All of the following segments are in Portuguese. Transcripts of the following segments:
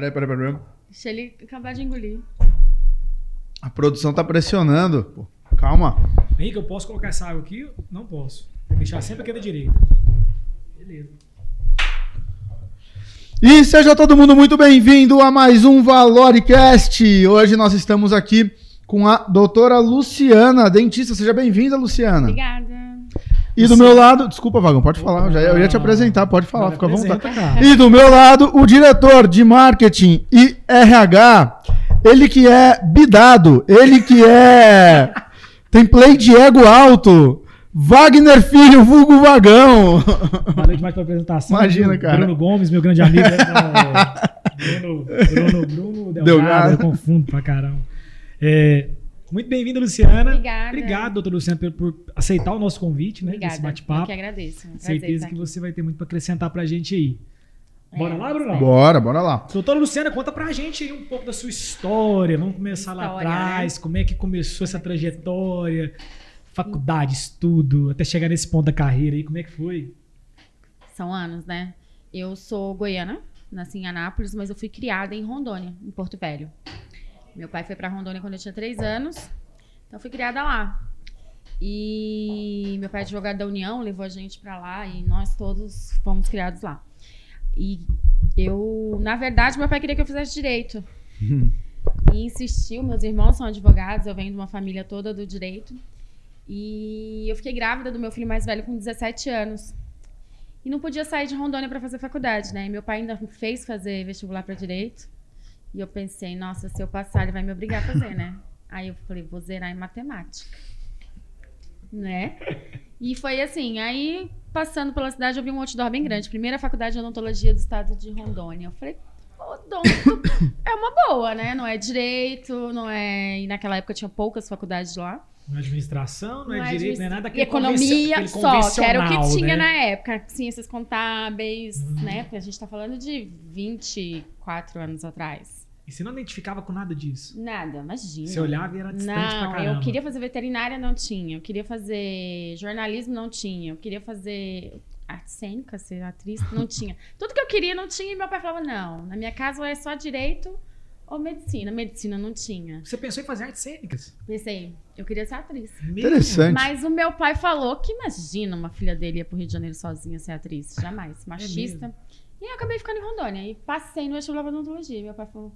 Peraí, peraí, peraí. Deixa ele acabar de engolir. A produção tá pressionando. Pô, calma. Henrique, eu posso colocar essa água aqui? Não posso. Vou deixar sempre aqui da direita. Beleza. E seja todo mundo muito bem-vindo a mais um Valoricast. Hoje nós estamos aqui com a doutora Luciana, dentista. Seja bem-vinda, Luciana. Obrigada. E do meu lado, desculpa, Vagão, pode falar. Eu, já, eu ia te apresentar, pode falar, fica à vontade. cara. E do meu lado, o diretor de marketing e RH, ele que é bidado, ele que é. tem play de ego alto. Wagner Filho, vulgo Vagão. Valeu demais pela apresentação. Imagina, viu? cara. Bruno Gomes, meu grande amigo. né? Bruno, Bruno, Bruno Delgado, Delgado. eu confundo pra caramba. É, muito bem-vinda, Luciana. Obrigada. Obrigado, doutora Luciana, por, por aceitar o nosso convite, né? Obrigada. Desse Eu bate-papo. que agradeço. É um prazer Certeza que aqui. você vai ter muito pra acrescentar pra gente aí. Bora É, lá, Bruno? Bora, bora lá. Doutora Luciana, conta pra gente aí um pouco da sua história. Vamos começar lá História, atrás. Como é que começou essa trajetória? Faculdade, estudo, até chegar nesse ponto da carreira aí, como é que foi? São anos, né? Eu sou goiana, nasci em Anápolis, mas eu fui criada em Rondônia, em Porto Velho. Meu pai foi pra Rondônia quando eu tinha três anos, então eu fui criada lá. E meu pai é advogado da União, levou a gente pra lá e nós todos fomos criados lá. E eu, na verdade, meu pai queria que eu fizesse direito. E insistiu, meus irmãos são advogados, eu venho de uma família toda do direito. E eu fiquei grávida do meu filho mais velho com 17 anos. E não podia sair de Rondônia para fazer faculdade, né? E meu pai ainda fez fazer vestibular para direito. E eu pensei, nossa, se eu passar, ele vai me obrigar a fazer, né? Aí eu falei, vou zerar em matemática. Né? E foi assim, aí passando pela cidade eu vi um outdoor bem grande. Primeira faculdade de odontologia do estado de Rondônia. Eu falei, odonto é uma boa, né? Não é direito, não é. E naquela época tinha poucas faculdades lá. Não é administração, não, é Não é direito, não é nada E aquele economia só, que era o que convencional, tinha né? na época. Ciências contábeis, Uhum. né? Porque a gente tá falando de 24 anos atrás. E você não identificava com nada disso? Nada, imagina. Você olhava e era distante pra Não, caramba. eu queria fazer veterinária, não tinha. Eu queria fazer jornalismo, não tinha. Eu queria fazer arte cênica, ser atriz, não tinha. Tudo que eu queria não tinha e meu pai falava, não, na minha casa é só direito ou medicina. Medicina não tinha. Você pensou em fazer artes cênicas? Pensei, eu queria ser atriz. Interessante. Mas o meu pai falou que imagina uma filha dele ir pro Rio de Janeiro sozinha ser atriz. Jamais. Machista. e eu acabei ficando em Rondônia. E passei no vestibular de odontologia. Meu pai falou: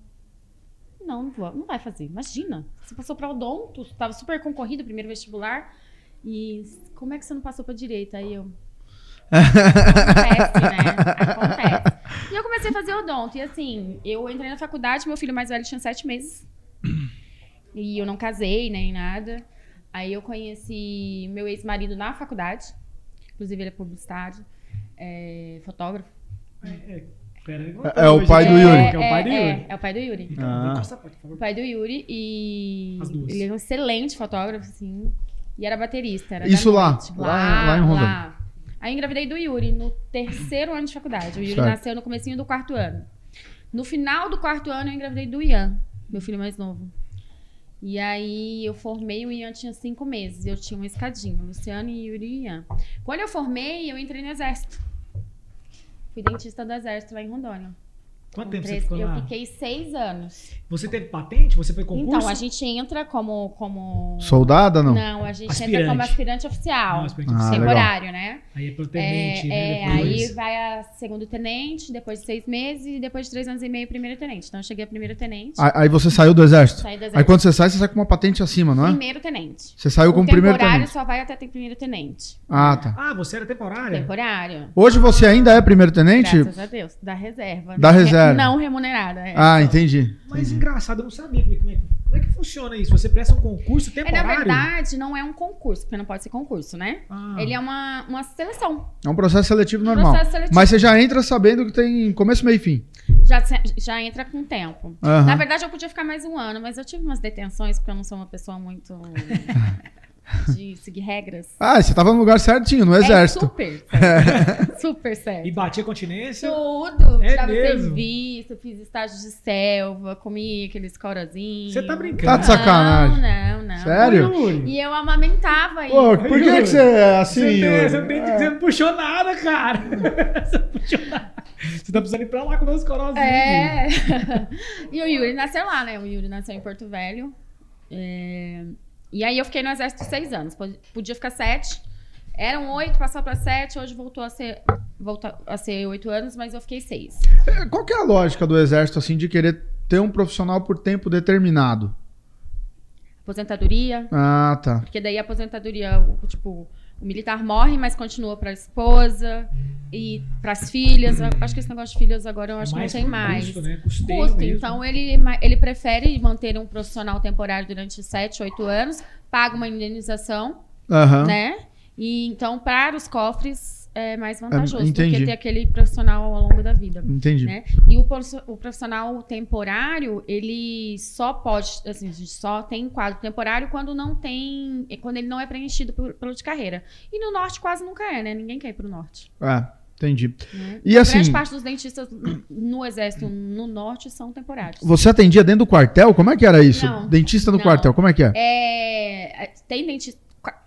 Não, não, vai fazer. Imagina. Você passou pra odonto, tava super concorrido o primeiro vestibular. E como é que você não passou pra direita? Aí eu. Acontece, né? Acontece. E eu comecei a fazer odonto. E assim, eu entrei na faculdade, meu filho mais velho tinha sete meses. E eu não casei, nem nada. Aí eu conheci meu ex-marido na faculdade. Inclusive, ele é publicitário, é fotógrafo. É, é, pera aí, É o pai do é, Yuri. É, o pai do é, Yuri. É, o pai do Yuri. Ah. Encosta a porta, por favor. O pai do Yuri e As duas. ele é um excelente fotógrafo, assim. E era baterista. Era Isso lá, lá- lá em Rondônia. lá. Aí eu engravidei do Yuri no terceiro ano de faculdade. O Yuri Certo. nasceu no comecinho do quarto ano. No final do quarto ano eu engravidei do Ian, meu filho mais novo. E aí eu formei, o Ian tinha cinco meses. Eu tinha uma escadinha, Luciano e Yuri e Ian. Quando eu formei, eu entrei no exército. Fui dentista do exército lá em Rondônia. Quanto tempo você ficou eu lá? fiquei seis anos. Você teve patente? Você foi concurso? Então, a gente entra como. como... Soldada, não? Não, a gente entra Aspirante. como aspirante oficial. Não, aspirante Ah, temporário, né? Aí é pro É, tenente, né? é, Depois. aí vai a segundo tenente, depois de seis meses e depois de três anos e meio, primeiro tenente. Então eu cheguei a primeiro tenente. Aí aí você saiu do exército. Saí do Aí exército. quando você sai, você sai com uma patente acima, não é? Primeiro tenente. Você saiu o como primeiro temporário tenente. só vai até ter primeiro tenente. Ah, tá. Ah, você era temporária? Temporário. Hoje você ainda é primeiro tenente? Graças a Deus. Da reserva. Da Não re- reserva. Não remunerada. é. Ah, entendi. Mas engraçado, eu não sabia como é, como é- como é que funciona isso. Você presta um concurso É, na temporário? verdade, não é um concurso, porque não pode ser concurso, né? Ah. Ele é uma, uma seleção. É um processo seletivo normal. Processo seletivo. Mas você já entra sabendo que tem começo, meio e fim. Já, já entra com tempo. Aham. Na verdade, eu podia ficar mais um ano, mas eu tive umas detenções, porque eu não sou uma pessoa muito. de seguir regras. Ah, você tava no lugar certinho, no exército. É super certo. super certo. E batia continência? Tudo. É Tirava mesmo? serviço, fiz estágio de selva, comi aqueles corozinhos. Você tá brincando? Tá de sacanagem. Não, não, não. Sério? E eu amamentava aí. Pô, por que, que você é assim? Você, tem- você, tem- É. você não puxou nada, cara. Você não puxou nada. Você tá precisando ir pra lá comer os corozinhos. É. e o Yuri nasceu lá, né? O Yuri nasceu em Porto Velho. É, E aí eu fiquei no exército seis anos. Pod- Podia ficar sete. Eram oito, passou pra sete. Hoje voltou a ser, voltou a ser oito anos, mas eu fiquei seis. É, Qual que é a lógica do exército, assim, de querer ter um profissional por tempo determinado? Aposentadoria. Ah, tá. Porque daí a aposentadoria, tipo, o militar morre, mas continua pra esposa e pras filhas. Eu acho que esse negócio de filhas agora eu acho que não tem mais. Custo, né? Custeio Custo. mesmo. Então ele, ele prefere manter um profissional temporário durante 7, 8 anos, paga uma indenização, Aham. né? E então, para os cofres, é mais vantajoso do que ter aquele profissional ao longo da vida. Entendi. Né? E o, o profissional temporário, ele só pode, assim, a gente só tem quadro temporário quando não tem, quando ele não é preenchido por- pelo de carreira. E no norte quase nunca é, né? Ninguém quer ir pro norte. É, entendi. Né? E assim, Grande parte dos dentistas no exército no norte são temporários. você atendia dentro do quartel? Como é que era isso? Não. Dentista no Não. quartel, como é que é? É, tem dentista.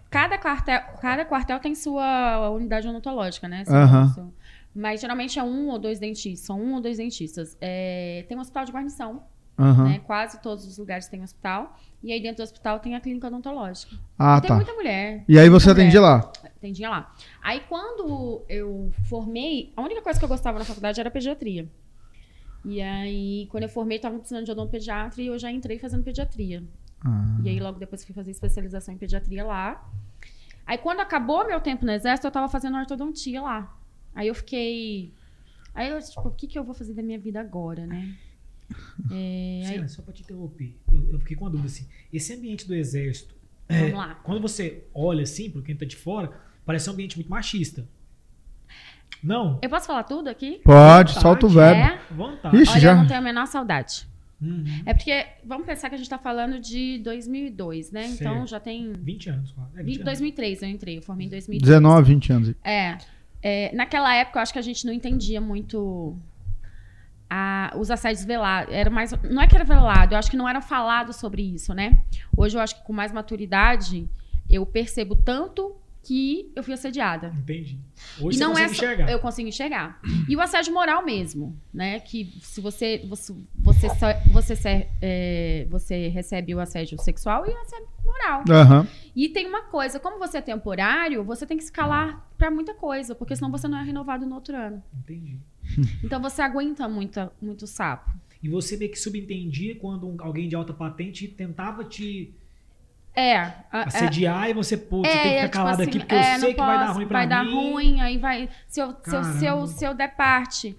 Cada quartel, cada quartel tem sua unidade odontológica, né? Mas geralmente é um ou dois dentistas. São um ou dois dentistas. É, tem um hospital de guarnição, Aham. né? Quase todos os lugares têm hospital. E aí dentro do hospital tem a clínica odontológica. Ah, E tem tá. muita mulher. E aí você atendia lá? Atendia lá. Aí quando eu formei, a única coisa que eu gostava na faculdade era pediatria. E aí, quando eu formei, tava precisando de odontopediatra e eu já entrei fazendo pediatria. Ah. E aí, logo depois, fui fazer especialização em pediatria lá. Aí, quando acabou meu tempo no exército, eu tava fazendo ortodontia lá. Aí eu fiquei. Aí eu, tipo, o que, que eu vou fazer da minha vida agora, né? É, aí, só pra te interromper, eu, eu fiquei com uma dúvida assim. Esse ambiente do exército, é, vamos lá. quando você olha assim, pro quem tá de fora, parece um ambiente muito machista. Não? Eu posso falar tudo aqui? Pode, Vontade, solta o verbo. É? Vontade. Ixi, Olha, já. eu não tenho a menor saudade. Uhum. É porque, vamos pensar que a gente tá falando de 2002, né? Então Certo. já tem. 20 anos, quase. É, 20 vi- anos. 2003 eu entrei, eu formei em 2003. 19, 20 anos. É, é, naquela época eu acho que a gente não entendia muito a- os assédios velados. Era mais, não é que era velado, eu acho que não era falado sobre isso, né? Hoje eu acho que com mais maturidade eu percebo tanto que eu fui assediada. Entendi. Hoje e não você é só- enxergar. eu consigo enxergar. E o assédio moral mesmo, né? Que se você você você você, se- é, você recebe o assédio sexual e o assédio moral. Aham. E tem uma coisa, como você é temporário, você tem que se calar pra muita coisa, porque senão você não é renovado no outro ano. Entendi. Então você aguenta muita, muito sapo. E você meio que subentendia quando um- alguém de alta patente tentava te É. a- a- assediar e você, pô, você é, tem que é, ficar tipo calado assim, aqui porque é, eu sei que vai dar posso, ruim pra vai mim. dar ruim, aí vai. Se eu, se eu, se eu, se eu der parte,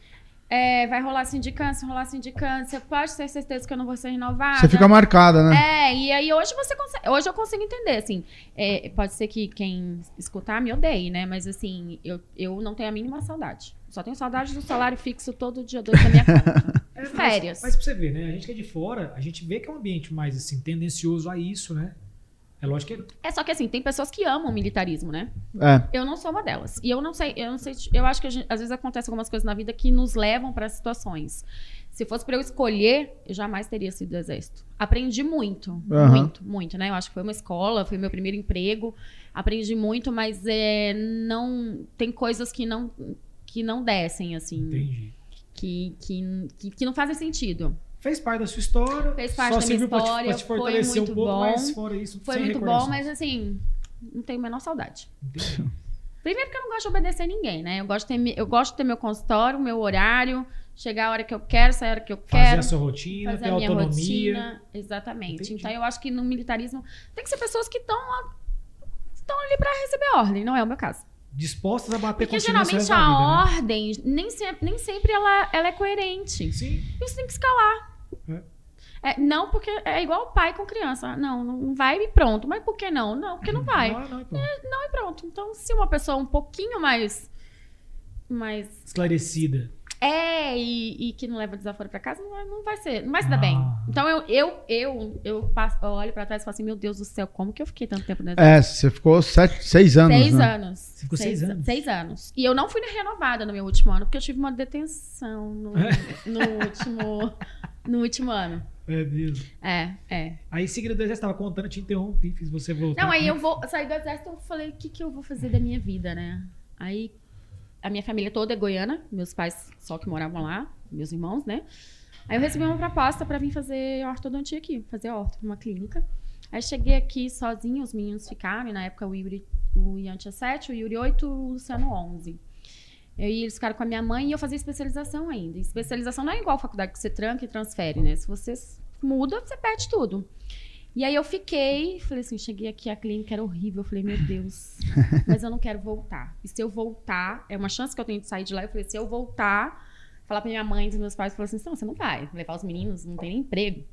é, vai rolar sindicância, rolar sindicância, pode ter certeza que eu não vou ser renovada. Você fica marcada, né? É, e aí hoje você consegue. Hoje eu consigo entender, assim. é, pode ser que quem escutar me odeie, né? Mas assim, eu, eu não tenho a mínima saudade. Só tenho saudade do salário fixo todo dia dois da minha conta. É, mas- Férias. Mas, pra você ver, né? A gente que é de fora, a gente vê que é um ambiente mais assim, tendencioso a isso, né? É lógico que É só que assim, tem pessoas que amam o militarismo, né? É. Eu não sou uma delas. E eu não sei, eu não sei, eu acho que gente- às vezes acontece algumas coisas na vida que nos levam para situações. Se fosse para eu escolher, eu jamais teria sido do exército. Aprendi muito, Aham. muito, muito, né? Eu acho que foi uma escola, foi meu primeiro emprego. Aprendi muito, mas é, não tem coisas que não que não descem assim, entendi. que, que, que, que não fazem sentido. Fez parte da sua história. Fez parte só da minha serviu pra te- história, Pra te, foi fortalecer muito um pouco, bom. mas fora isso, Foi muito bom, mas assim, não tenho a menor saudade. Entendi. Primeiro que eu não gosto de obedecer ninguém, né? Eu gosto de ter, eu gosto de ter meu consultório, meu horário, chegar a hora que eu quero, sair a hora que eu Fazer quero, a sua rotina, fazer ter a minha autonomia. rotina. Exatamente. Entendi. Então eu acho que no militarismo tem que ser pessoas que estão estão ali pra receber ordem, não é o meu caso. Dispostas a bater Porque geralmente a vida, né? ordem nem sempre, nem sempre ela, ela é coerente. Sim. E você tem que escalar. É, não, porque é igual pai com criança. Não, não vai e pronto. Mas por que não? Não, porque não vai. Não, não, pô. Não e pronto. Então, se uma pessoa um pouquinho mais. mais Esclarecida. É, e, e que não leva desaforo pra casa, não, vai- não vai ser, não vai se dar bem. Ah. Então eu, eu, eu, eu, passo, eu olho pra trás e falo assim, meu Deus do céu, como que eu fiquei tanto tempo nessa É, você ficou sete, seis anos, Seis né? anos. Você ficou seis anos? Seis anos. E eu não fui renovada no meu último ano, porque eu tive uma detenção no, no último, no último ano. É mesmo. É, é. Aí, em seguida do exército, tava contando, eu te interrompi, fiz você voltar. Não, aí eu vou sair do exército, eu falei, o que, que eu vou fazer da minha vida, né? Aí a minha família toda é goiana, meus pais só que moravam lá, meus irmãos, né? Aí eu recebi uma proposta pra vir fazer ortodontia aqui, fazer orto numa clínica. Aí cheguei aqui sozinha, os meninos ficaram, e na época o Yuri, o Ian tinha 7, o Yuri 8, o Luciano 11. Eu e eles ficaram com a minha mãe e eu fazia especialização ainda. E especialização não é igual faculdade que você tranca e transfere, né? Se você muda, você perde tudo. E aí eu fiquei, falei assim, cheguei aqui, a clínica era horrível. Eu falei, meu Deus, mas eu não quero voltar. E se eu voltar, é uma chance que eu tenho de sair de lá. Eu falei, se eu voltar, falar pra minha mãe e dos meus pais, falar assim, não, você não vai. Levar os meninos, não tem nem emprego.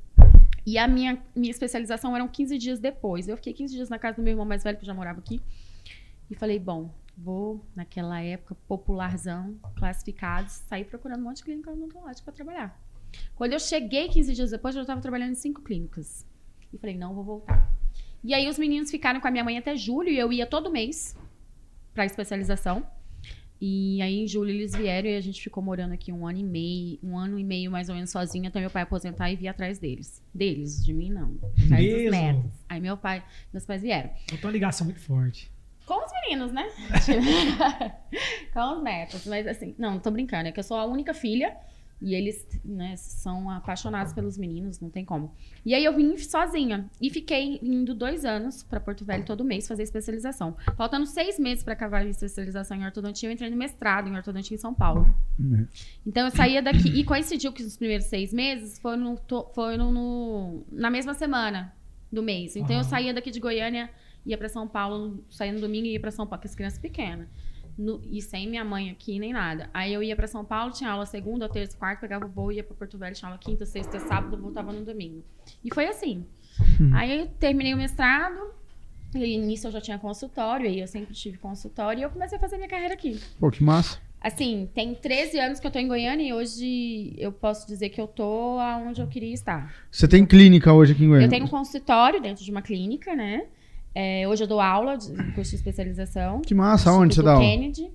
E a minha, minha especialização eram 15 dias depois. Eu fiquei 15 dias na casa do meu irmão mais velho, que já morava aqui. E falei, bom, vou, naquela época, popularzão, classificados, sair procurando um monte de clínica odontológica para trabalhar. Quando eu cheguei 15 dias depois, eu já estava trabalhando em cinco clínicas. E falei, não, vou voltar. E aí os meninos ficaram com a minha mãe até julho e eu ia todo mês para especialização. E aí em julho eles vieram e a gente ficou morando aqui um ano e meio, um ano e meio mais ou menos sozinha até meu pai aposentar e vir atrás deles. Deles, de mim não. Atrás dos Mesmo? netos. Aí meu pai, meus pais vieram. Eu tenho uma ligação muito forte. Com os meninos, né? Com os netos. Mas assim, não, tô brincando. É que eu sou a única filha. E eles, né, são apaixonados pelos meninos, não tem como. E aí eu vim sozinha. E fiquei indo dois anos pra Porto Velho todo mês fazer especialização. Faltando seis meses pra acabar a especialização em ortodontia, eu entrei no mestrado em ortodontia em São Paulo. Então eu saía daqui. E coincidiu que os primeiros seis meses foram, no, foram no- na mesma semana do mês. Então eu Aham. saía daqui de Goiânia, ia pra São Paulo, saía no domingo e ia pra São Paulo, com as crianças pequenas. No- e sem minha mãe aqui, nem nada. Aí eu ia pra São Paulo, tinha aula segunda, terça, quarta, pegava o voo, ia pra Porto Velho, tinha aula quinta, sexta, sábado, voltava no domingo. E foi assim. Aí eu terminei o mestrado, e nisso eu já tinha consultório, aí eu sempre tive consultório, e eu comecei a fazer minha carreira aqui. Pô, que massa. Assim, tem 13 anos que eu tô em Goiânia e hoje eu posso dizer que eu tô aonde eu queria estar. Você tem clínica hoje aqui em Goiânia? Eu tenho um consultório dentro de uma clínica, né? É, hoje eu dou aula de em curso de especialização. Que massa, aonde você dá aula? Kennedy,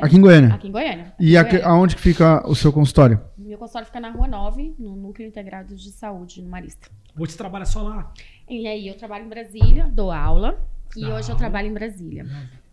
Aqui em Goiânia. aqui em Goiânia. E Aqui em aqui- Goiânia. aonde que fica o seu consultório? Meu consultório fica na Rua 9, no Núcleo Integrado de Saúde, no Marista. Hoje você trabalha só lá. E aí eu trabalho em Brasília, dou aula. E Dá hoje eu trabalho em Brasília.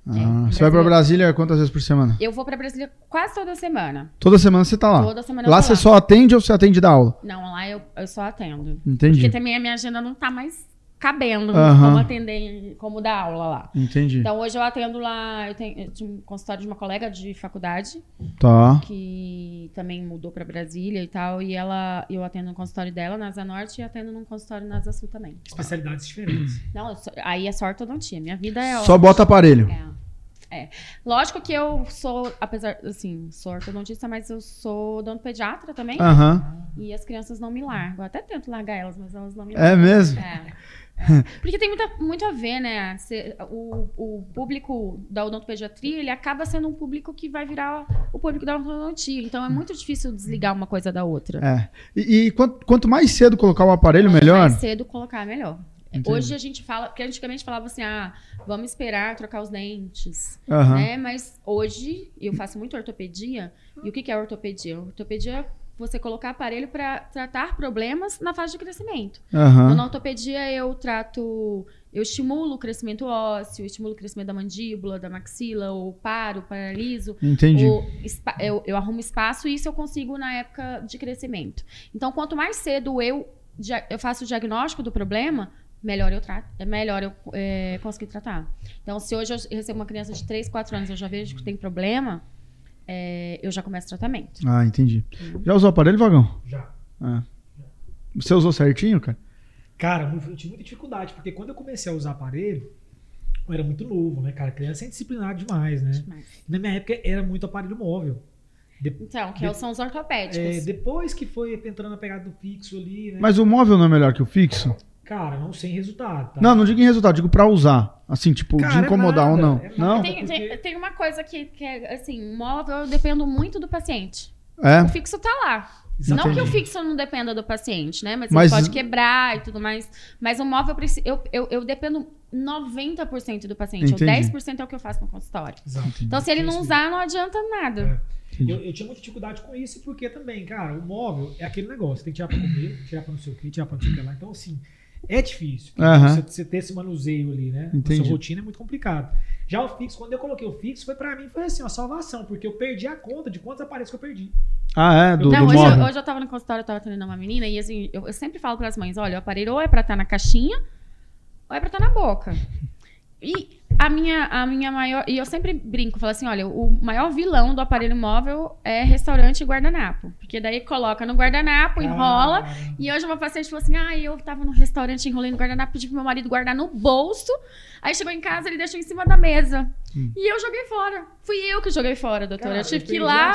Ah, É, você vai pra Brasília quantas vezes por semana? Eu vou pra Brasília quase toda semana. Toda semana você tá lá. Toda semana eu lá tô você só atende ou você atende da aula? Não, lá eu, eu só atendo. Entendi. Porque também a minha agenda não tá mais cabendo Aham. como atender, como dar aula lá. Entendi. Então hoje eu atendo lá, eu tenho, eu tinha um consultório de uma colega de faculdade Tá. que também mudou pra Brasília e tal, e ela, eu atendo no consultório dela na Asa Norte e atendo num consultório na Asa Sul também. Especialidades diferentes. Não, sou- aí é só ortodontia, minha vida é Só bota aparelho. É. é. Lógico que eu sou, apesar, assim, sou ortodontista, mas eu sou odontopediatra também. Aham. E as crianças não me largam. Eu até tento largar elas, mas elas não me É largam. mesmo? É. Porque tem muita, muito a ver, né? Se- o, o público da odontopediatria, ele acaba sendo um público que vai virar o público da ortodontia. Então é muito difícil desligar uma coisa da outra. É. E, e quanto, quanto mais cedo colocar o aparelho, Quanto melhor? mais cedo colocar, melhor. Entendi. Hoje a gente fala, porque antigamente falava assim, ah, vamos esperar trocar os dentes, Aham. né? Mas hoje eu faço muito ortopedia. E o que que é ortopedia? Ortopedia é você colocar aparelho para tratar problemas na fase de crescimento. Então, na ortopedia eu trato, eu estimulo o crescimento ósseo, estimulo o crescimento da mandíbula, da maxila, ou paro, paraliso, Entendi. eu, eu arrumo espaço e isso eu consigo na época de crescimento. Então, quanto mais cedo eu, eu faço o diagnóstico do problema, melhor eu trato, é melhor eu é, conseguir tratar. Então, se hoje eu recebo uma criança de 3, 4 anos, eu já vejo que tem problema, é, eu já começo tratamento. Ah, entendi. Já usou o aparelho, Vagão? Já. É. Você usou certinho, cara? Cara, eu tive muita dificuldade, porque quando eu comecei a usar aparelho, eu era muito novo, né, cara? Criança é indisciplinado demais, né? Mas- Na minha época era muito aparelho móvel. De- Então, que são os ortopédicos. é, depois que foi entrando na pegada do fixo ali, né? Mas o móvel não é melhor que o fixo? Cara, não sem resultado, tá? Não, não digo em resultado, digo pra usar. Assim, tipo, Cara, de é incomodar ou não. é não? Tem, porque- tem, tem uma coisa que, que é assim, móvel eu dependo muito do paciente. É. o fixo tá lá. Não que o fixo não dependa do paciente, né? Mas, Mas- ele pode quebrar e tudo mais. Mas o móvel, eu, eu, eu dependo 90% do paciente. Entendi. Ou 10% é o que eu faço no consultório. Exato. Então, se ele não usar, não adianta nada. É. Eu, eu tinha muita dificuldade com isso, porque também, cara, o móvel é aquele negócio. Tem que tirar pra comer, tirar pra não sei o que, tirar pra não sei o que lá. Então, assim, é difícil. Aham. Você, você ter esse manuseio ali, né? Na Entendi. sua rotina é muito complicado. Já o fixo, quando eu coloquei o fixo, foi pra mim, foi assim, uma salvação, porque eu perdi a conta de quantos aparelhos que eu perdi. Ah, é? Do, não, do hoje, eu, hoje eu tava no consultório, eu tava atendendo uma menina, e assim, eu, eu sempre falo pras mães, olha, o aparelho ou é pra estar na caixinha, ou é pra estar na boca. E a minha, a minha maior. E eu sempre brinco, falo assim: olha, o maior vilão do aparelho móvel é restaurante e guardanapo. Porque daí coloca no guardanapo, enrola. Ah, E hoje uma paciente falou assim: ah, eu tava no restaurante enrolando o guardanapo, pedi pro meu marido guardar no bolso. Aí chegou em casa, ele deixou em cima da mesa. Hum. E eu joguei fora. Fui eu que joguei fora, doutora. cara, eu tive que ir lá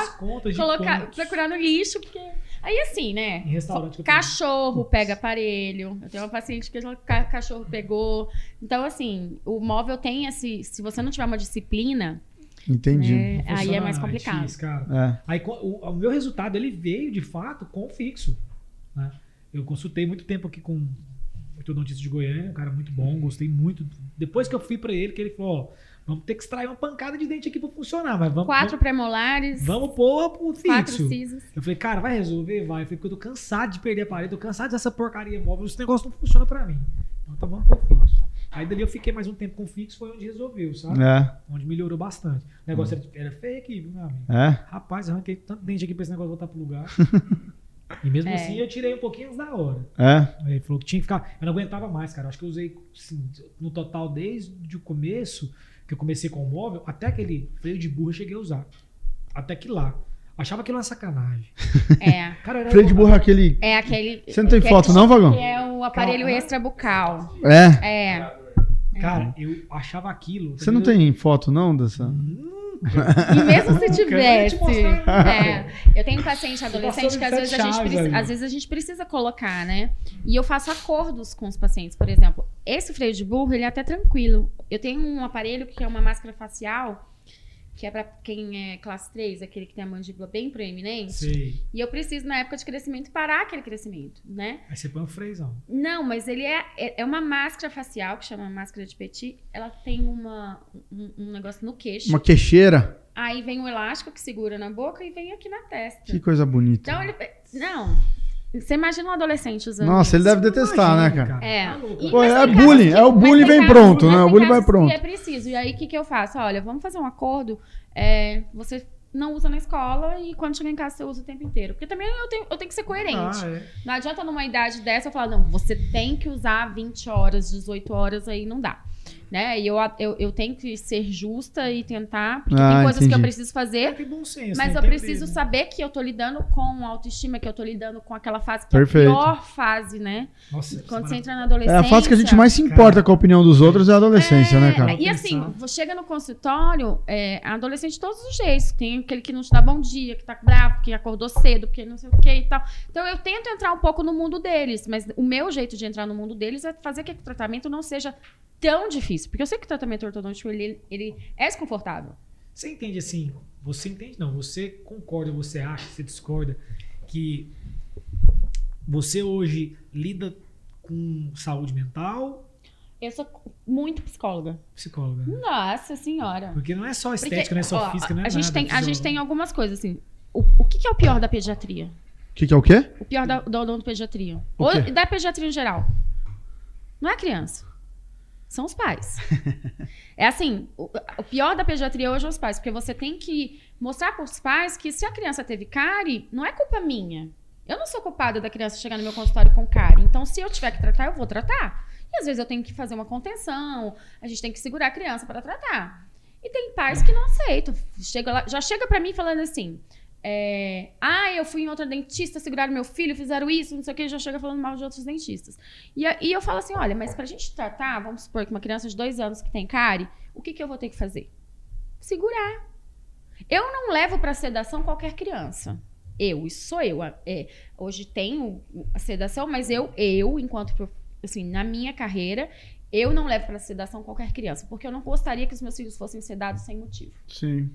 colocar, procurar no lixo, porque. Aí assim, né? Em restaurante que. Cachorro pega aparelho. Eu tenho uma paciente que o ca- cachorro pegou. Então, assim, o móvel tem esse. Se você não tiver uma disciplina, Entendi. né, aí é mais complicado. difícil, cara. É. Aí o, o meu resultado ele veio de fato com o fixo. né? Eu consultei muito tempo aqui com o ortodontista de Goiânia, um cara muito bom, gostei muito. Depois que eu fui pra ele, que ele falou: ó, vamos ter que extrair uma pancada de dente aqui pra funcionar, mas vamos, Quatro premolares, vamos, pôr o quatro fixo. cisas. Eu falei, cara, vai resolver? Vai. Eu falei, porque eu tô cansado de perder aparelho, tô cansado dessa porcaria móvel, esse negócio não funciona pra mim. Então tá, vamos pôr fixo. Aí dali eu fiquei mais um tempo com fixo, foi onde resolveu, sabe? É. Onde melhorou bastante. O negócio era, era feio aqui, viu, meu amigo? É. Rapaz, arranquei tanto dente aqui pra esse negócio voltar pro lugar. e mesmo É. assim eu tirei um pouquinho antes da hora. É. Aí ele falou que tinha que ficar. Eu não aguentava mais, cara. Acho que eu usei, assim, no total, desde o começo, que eu comecei com o móvel, até aquele freio de burro eu cheguei a usar. Até que lá. Achava aquilo uma sacanagem. É. Cara, era Freio de burro é aquele. É aquele. Você não tem que é- foto, não, Vagão? Que é o aparelho Calma. extrabucal. É. É. Cara, eu achava aquilo. Você não tem foto, não, dessa? E mesmo se tivesse. mostrar. é, eu tenho paciente adolescente que às vezes, a gente às vezes a gente precisa colocar, né? E eu faço acordos com os pacientes. Por exemplo, esse freio de burro, ele é até tranquilo. Eu tenho um aparelho que é uma máscara facial, que é pra quem é classe 3, aquele que tem a mandíbula bem proeminente. Sei. E eu preciso, na época de crescimento, parar aquele crescimento, né? Aí você põe um freizão. Não, mas ele é, é é uma máscara facial, que chama máscara de petit. Ela tem uma, um, um negócio no queixo. Uma queixeira. Aí vem o elástico que segura na boca e vem aqui na testa. Que coisa bonita. Então ele. Não. Você imagina um adolescente usando. Nossa, ele isso. deve detestar, né, Imagina, cara? É. Tá. E- Pô, é bullying, casos é o bullying vem casos- pronto, né? O bullying vai que pronto. É preciso. E aí, o que, que eu faço? Olha, vamos fazer um acordo. É, você não usa na escola e quando chegar em casa você usa o tempo inteiro. Porque também eu tenho, eu tenho que ser coerente. Ah, é. Não adianta numa idade dessa eu falar, não, você tem que usar 20 horas, 18 horas, aí não dá. Né? E eu, eu, eu tenho que ser justa e tentar, porque Ah, tem coisas que eu entendi. preciso fazer, Tem bom senso. mas tem eu que preciso né? saber que eu tô lidando com autoestima, que eu tô lidando com aquela fase que Perfeito. é a pior fase, né? Nossa, Quando você essa entra na É adolescência. a fase que a gente mais se importa com a opinião dos outros é a adolescência, né, cara? E assim, você chega no consultório, é, a adolescente de todos os jeitos. Tem aquele que não te dá bom dia, que tá bravo, que acordou cedo, porque não sei o que e tal. Então eu tento entrar um pouco no mundo deles, mas o meu jeito de entrar no mundo deles é fazer que o tratamento não seja tão difícil. Porque eu sei que o tratamento ortodôntico, ele, ele é desconfortável. Você entende assim? Você entende? Não, você concorda, você acha, você discorda que você hoje lida com saúde mental, Eu sou muito psicóloga. psicóloga? né? Nossa senhora. Porque não é só Porque, estética, não é só ó, física, não é a, gente nada, tem, a gente tem algumas coisas, assim. O, o que, que é o pior da pediatria? O que, que é o quê? O pior da, da odontopediatria. Ou da pediatria em geral. Não é criança. São os pais. é assim, o, o pior da pediatria hoje é os pais, porque você tem que mostrar para os pais que se a criança teve cárie, não é culpa minha. Eu não sou culpada da criança chegar no meu consultório com cárie. Então, se eu tiver que tratar, eu vou tratar. E às vezes eu tenho que fazer uma contenção, a gente tem que segurar a criança para tratar. E tem pais que não aceitam. Chega lá, já chega para mim falando assim: é, ah, eu fui em outra dentista, seguraram meu filho, fizeram isso, não sei o que, já chega falando mal de outros dentistas. E, e eu falo assim: olha, mas pra gente tratar, vamos supor que uma criança de dois anos que tem cárie, o que, que eu vou ter que fazer? Segurar. Eu não levo pra sedação qualquer criança. Eu, isso sou eu. É, hoje tenho a sedação, mas eu, eu, enquanto, assim, na minha carreira, eu não levo pra sedação qualquer criança, porque eu não gostaria que os meus filhos fossem sedados sem motivo Sim.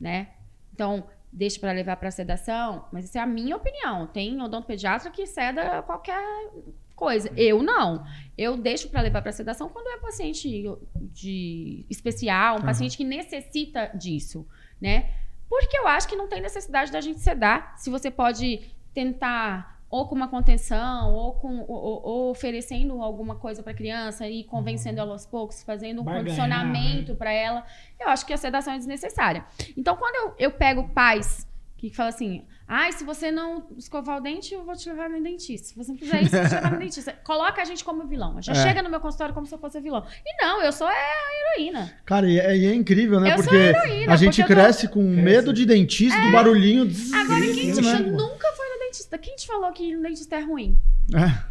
né? Então, deixe para levar para sedação, mas isso é a minha opinião. Tem odontopediatra que ceda qualquer coisa. Eu não. Eu deixo para levar para sedação quando é paciente de especial, um Aham. paciente que necessita disso, né? Porque eu acho que não tem necessidade da gente sedar. Se você pode tentar ou com uma contenção, ou, com, ou, ou- oferecendo alguma coisa para a criança e convencendo ela aos poucos, fazendo um Barganhar, condicionamento para ela, eu acho que a sedação é desnecessária. Então, quando eu, eu pego pais que falam assim, ai, se você não escovar o dente, eu vou te levar no dentista. Se você não fizer isso, eu vou te levar no dentista. Coloca a gente como vilão. Já É. chega no meu consultório como se eu fosse vilão. E não, eu sou é a heroína. Cara, e é, é incrível, né? Eu sou porque heroína, a gente porque eu tô- cresce com medo de dentista, do barulhinho. zzz, Agora, quem te né? nunca foi no dentista? Quem te falou que o dentista é ruim? É.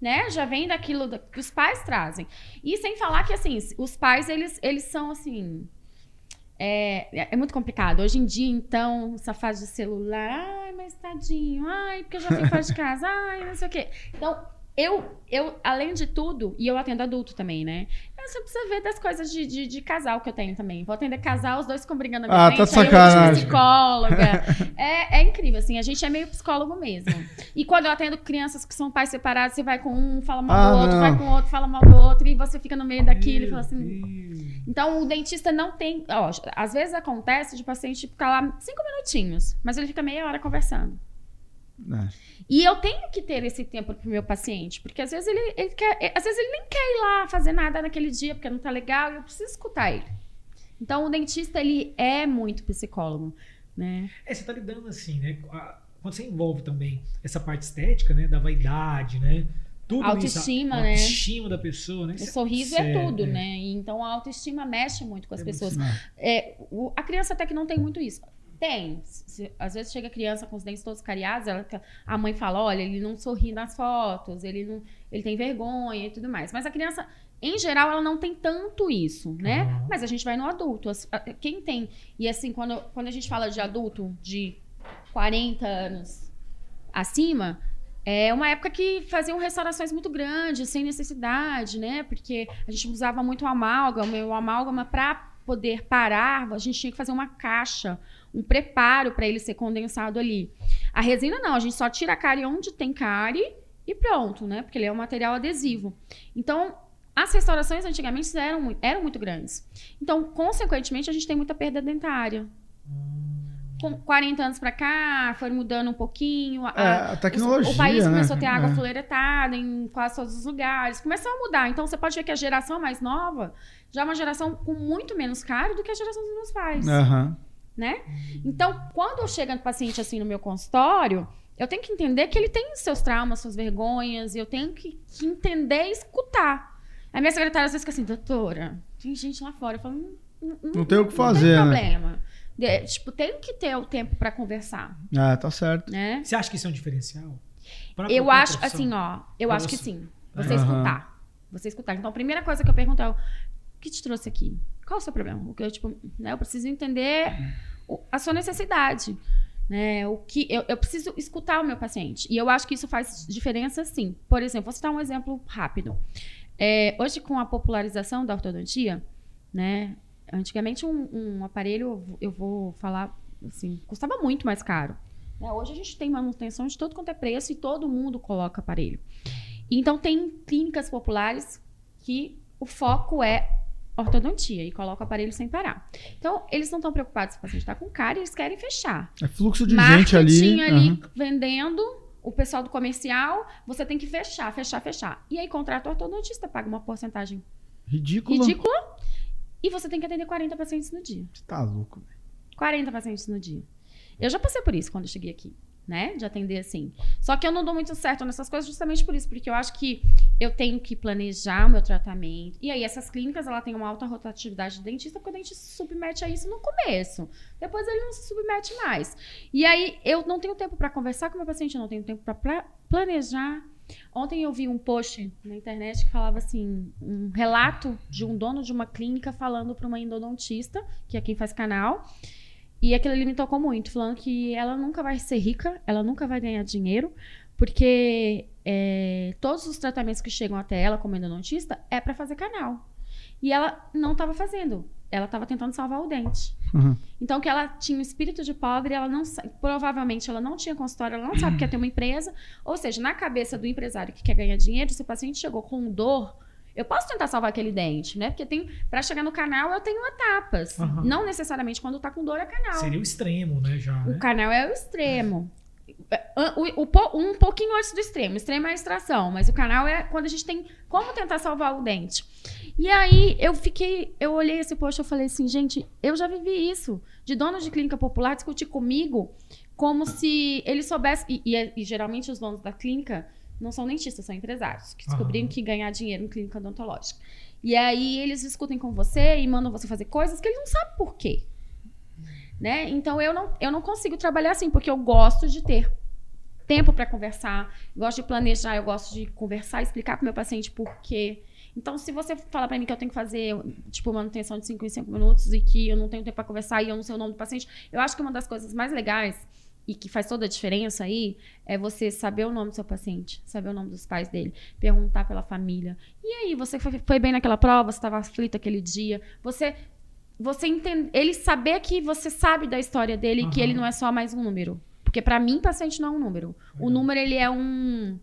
né? Já vem daquilo da- que os pais trazem. E sem falar que, assim, os pais, eles, eles são, assim... É, é muito complicado. Hoje em dia, então, essa fase de celular... Ai, mas tadinho. Ai, porque eu já fico fora de casa. Ai, não sei o quê. Então, eu, eu, além de tudo... E eu atendo adulto também, né? Você precisa ver das coisas de, de, de casal que eu tenho também. Vou atender casal, os dois ficam brigando na minha Ah, tá frente. aí eu vou de sacanagem. psicóloga. É, é incrível, assim. A gente é meio psicólogo mesmo. E quando eu atendo crianças que são pais separados, você vai com um, fala mal Ah, do outro, não. vai com o outro, fala mal do outro, e você fica no meio daquilo e fala assim. Deus. Então, o dentista não tem. Ó, às vezes acontece de paciente ficar lá cinco minutinhos, mas ele fica meia hora conversando. É. E eu tenho que ter esse tempo pro meu paciente, porque às vezes ele, ele quer. eh, Às vezes ele nem quer ir lá fazer nada naquele dia, porque não tá legal, e eu preciso escutar ele. Então, o dentista, ele é muito psicólogo, né? É, você tá lidando assim, né? a- Quando você envolve também essa parte estética, né? Da vaidade, né? Tudo Autoestima, isso, a né? autoestima da pessoa, né? O sorriso é Sério, tudo, é. né? Então, a autoestima mexe muito com as É pessoas. É, o- a criança até que não tem muito isso. Tem. Se- às vezes chega a criança com os dentes todos cariados, ela, a mãe fala: olha, ele não sorri nas fotos, ele não, ele tem vergonha e tudo mais. Mas a criança, em geral, ela não tem tanto isso, né? Aham. Mas a gente vai no adulto. Quem tem. E assim, quando, quando a gente fala de adulto de 40 anos acima, é uma época que faziam restaurações muito grandes, sem necessidade, né? Porque a gente usava muito amálgama, e o amálgama para poder parar, a gente tinha que fazer uma caixa, um preparo para ele ser condensado ali. A resina não, a gente só tira a cárie onde tem cárie e pronto, né? Porque ele é um material adesivo. Então, as restaurações antigamente eram, eram muito grandes. Então, consequentemente, a gente tem muita perda dentária. Com 40 anos pra cá, foi mudando um pouquinho. a- É, a tecnologia. o país né? começou a ter água É. fluoretada em quase todos os lugares. Começou a mudar. Então, você pode ver que a geração mais nova já é uma geração com muito menos caro do que a geração dos meus pais. Aham. Né? Então, quando chega um paciente assim no meu consultório, eu tenho que entender que ele tem seus traumas, suas vergonhas, e eu tenho que, que entender e escutar. A minha secretária às vezes fica assim, doutora, tem gente lá fora. Eu falo, não, não, Não tem o que Não fazer, tem né? problema. De- tipo, tenho que ter o tempo pra conversar, É, tá certo. né? Você acha que isso é um diferencial? Pra Eu acho, assim, ó, eu Pra acho que você. sim. Você escutar. Você escutar. Então, a primeira coisa que eu pergunto é: o que te trouxe aqui? Qual o seu problema? O que eu, tipo, né, eu preciso entender a sua necessidade. Né? O que, eu, eu preciso escutar o meu paciente. E eu acho que isso faz diferença, sim. Por exemplo, vou citar um exemplo rápido. É, hoje, com a popularização da ortodontia, né? Antigamente, um, um aparelho, eu vou falar assim, custava muito mais caro. né? Hoje a gente tem manutenção de todo quanto é preço e todo mundo coloca aparelho. Então, tem clínicas populares que o foco é ortodontia e coloca o aparelho sem parar. Então, eles não estão preocupados se o paciente está com cara, eles querem fechar. É fluxo de Marketing gente ali. ali aham. vendendo, o pessoal do comercial, você tem que fechar, fechar, fechar. E aí contrata o ortodontista, paga uma porcentagem Ridículo. ridícula e você tem que atender 40 pacientes no dia. Você tá louco. velho. 40 pacientes no dia. Eu já passei por isso quando eu cheguei aqui, né? De atender assim. Só que eu não dou muito certo nessas coisas justamente por isso, porque eu acho que eu tenho que planejar o meu tratamento. E aí, essas clínicas, ela tem uma alta rotatividade de dentista, porque o dentista se submete a isso no começo. Depois ele não se submete mais. E aí, eu não tenho tempo para conversar com o meu paciente, eu não tenho tempo para planejar. Ontem eu vi um post na internet que falava assim, um relato de um dono de uma clínica falando para uma endodontista, que é quem faz canal, e aquilo ali me tocou muito, falando que ela nunca vai ser rica, ela nunca vai ganhar dinheiro, porque é, todos os tratamentos que chegam até ela como endodontista é para fazer canal. E ela não estava fazendo. Ela estava tentando salvar o dente. Uhum. Então, que ela tinha um espírito de pobre, ela não provavelmente ela não tinha consultório, ela não sabe que é ter uma empresa. Ou seja, na cabeça do empresário que quer ganhar dinheiro, se o paciente chegou com dor, eu posso tentar salvar aquele dente, né? Porque tem para chegar no canal eu tenho etapas. Aham. Não necessariamente quando tá com dor é canal. Seria o extremo, né? Já. O Né? canal é o extremo. É, O, o po- um pouquinho antes do extremo. O extremo é a extração, mas o canal é quando a gente tem como tentar salvar o dente. E aí eu fiquei, eu olhei esse post e eu falei assim, gente, eu já vivi isso. De dono de clínica popular discutir comigo como se ele soubesse. E, e- e geralmente os donos da clínica não são dentistas, são empresários, que descobriram Aham. que ganhar dinheiro em clínica odontológica. E aí eles discutem com você e mandam você fazer coisas que eles não sabem por quê. Né? Então eu não, eu não consigo trabalhar assim, porque eu gosto de ter tempo para conversar, gosto de planejar, eu gosto de conversar, explicar para meu paciente por quê. Então, se você fala para mim que eu tenho que fazer, tipo, manutenção de 5 em 5 minutos e que eu não tenho tempo para conversar e eu não sei o nome do paciente, eu acho que uma das coisas mais legais e que faz toda a diferença aí é você saber o nome do seu paciente, saber o nome dos pais dele, perguntar pela família. E aí, você foi, bem naquela prova, você estava aflito aquele dia, você você entende, ele saber que você sabe da história dele e que ele não é só mais um número. Porque para mim, paciente não é um número. O Legal. número ele é um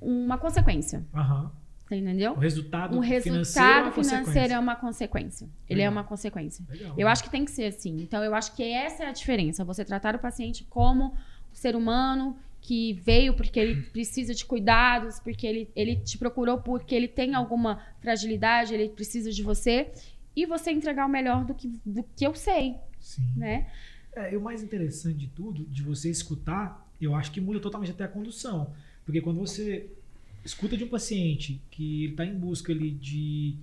uma consequência, Aham. Você entendeu? O resultado Um financeiro, é resultado financeiro consequência. é uma consequência. Ele é Legal. uma consequência. Legal. Eu acho que tem que ser assim. Então, eu acho que essa é a diferença. Você tratar o paciente como um ser humano que veio porque ele precisa de cuidados, porque ele, ele te procurou porque ele tem alguma fragilidade, ele precisa de você. E você entregar o melhor do que, do que eu sei, Sim. né? É, e o mais interessante de tudo, de você escutar, eu acho que muda totalmente até a condução. Porque quando você escuta de um paciente que ele está em busca ali de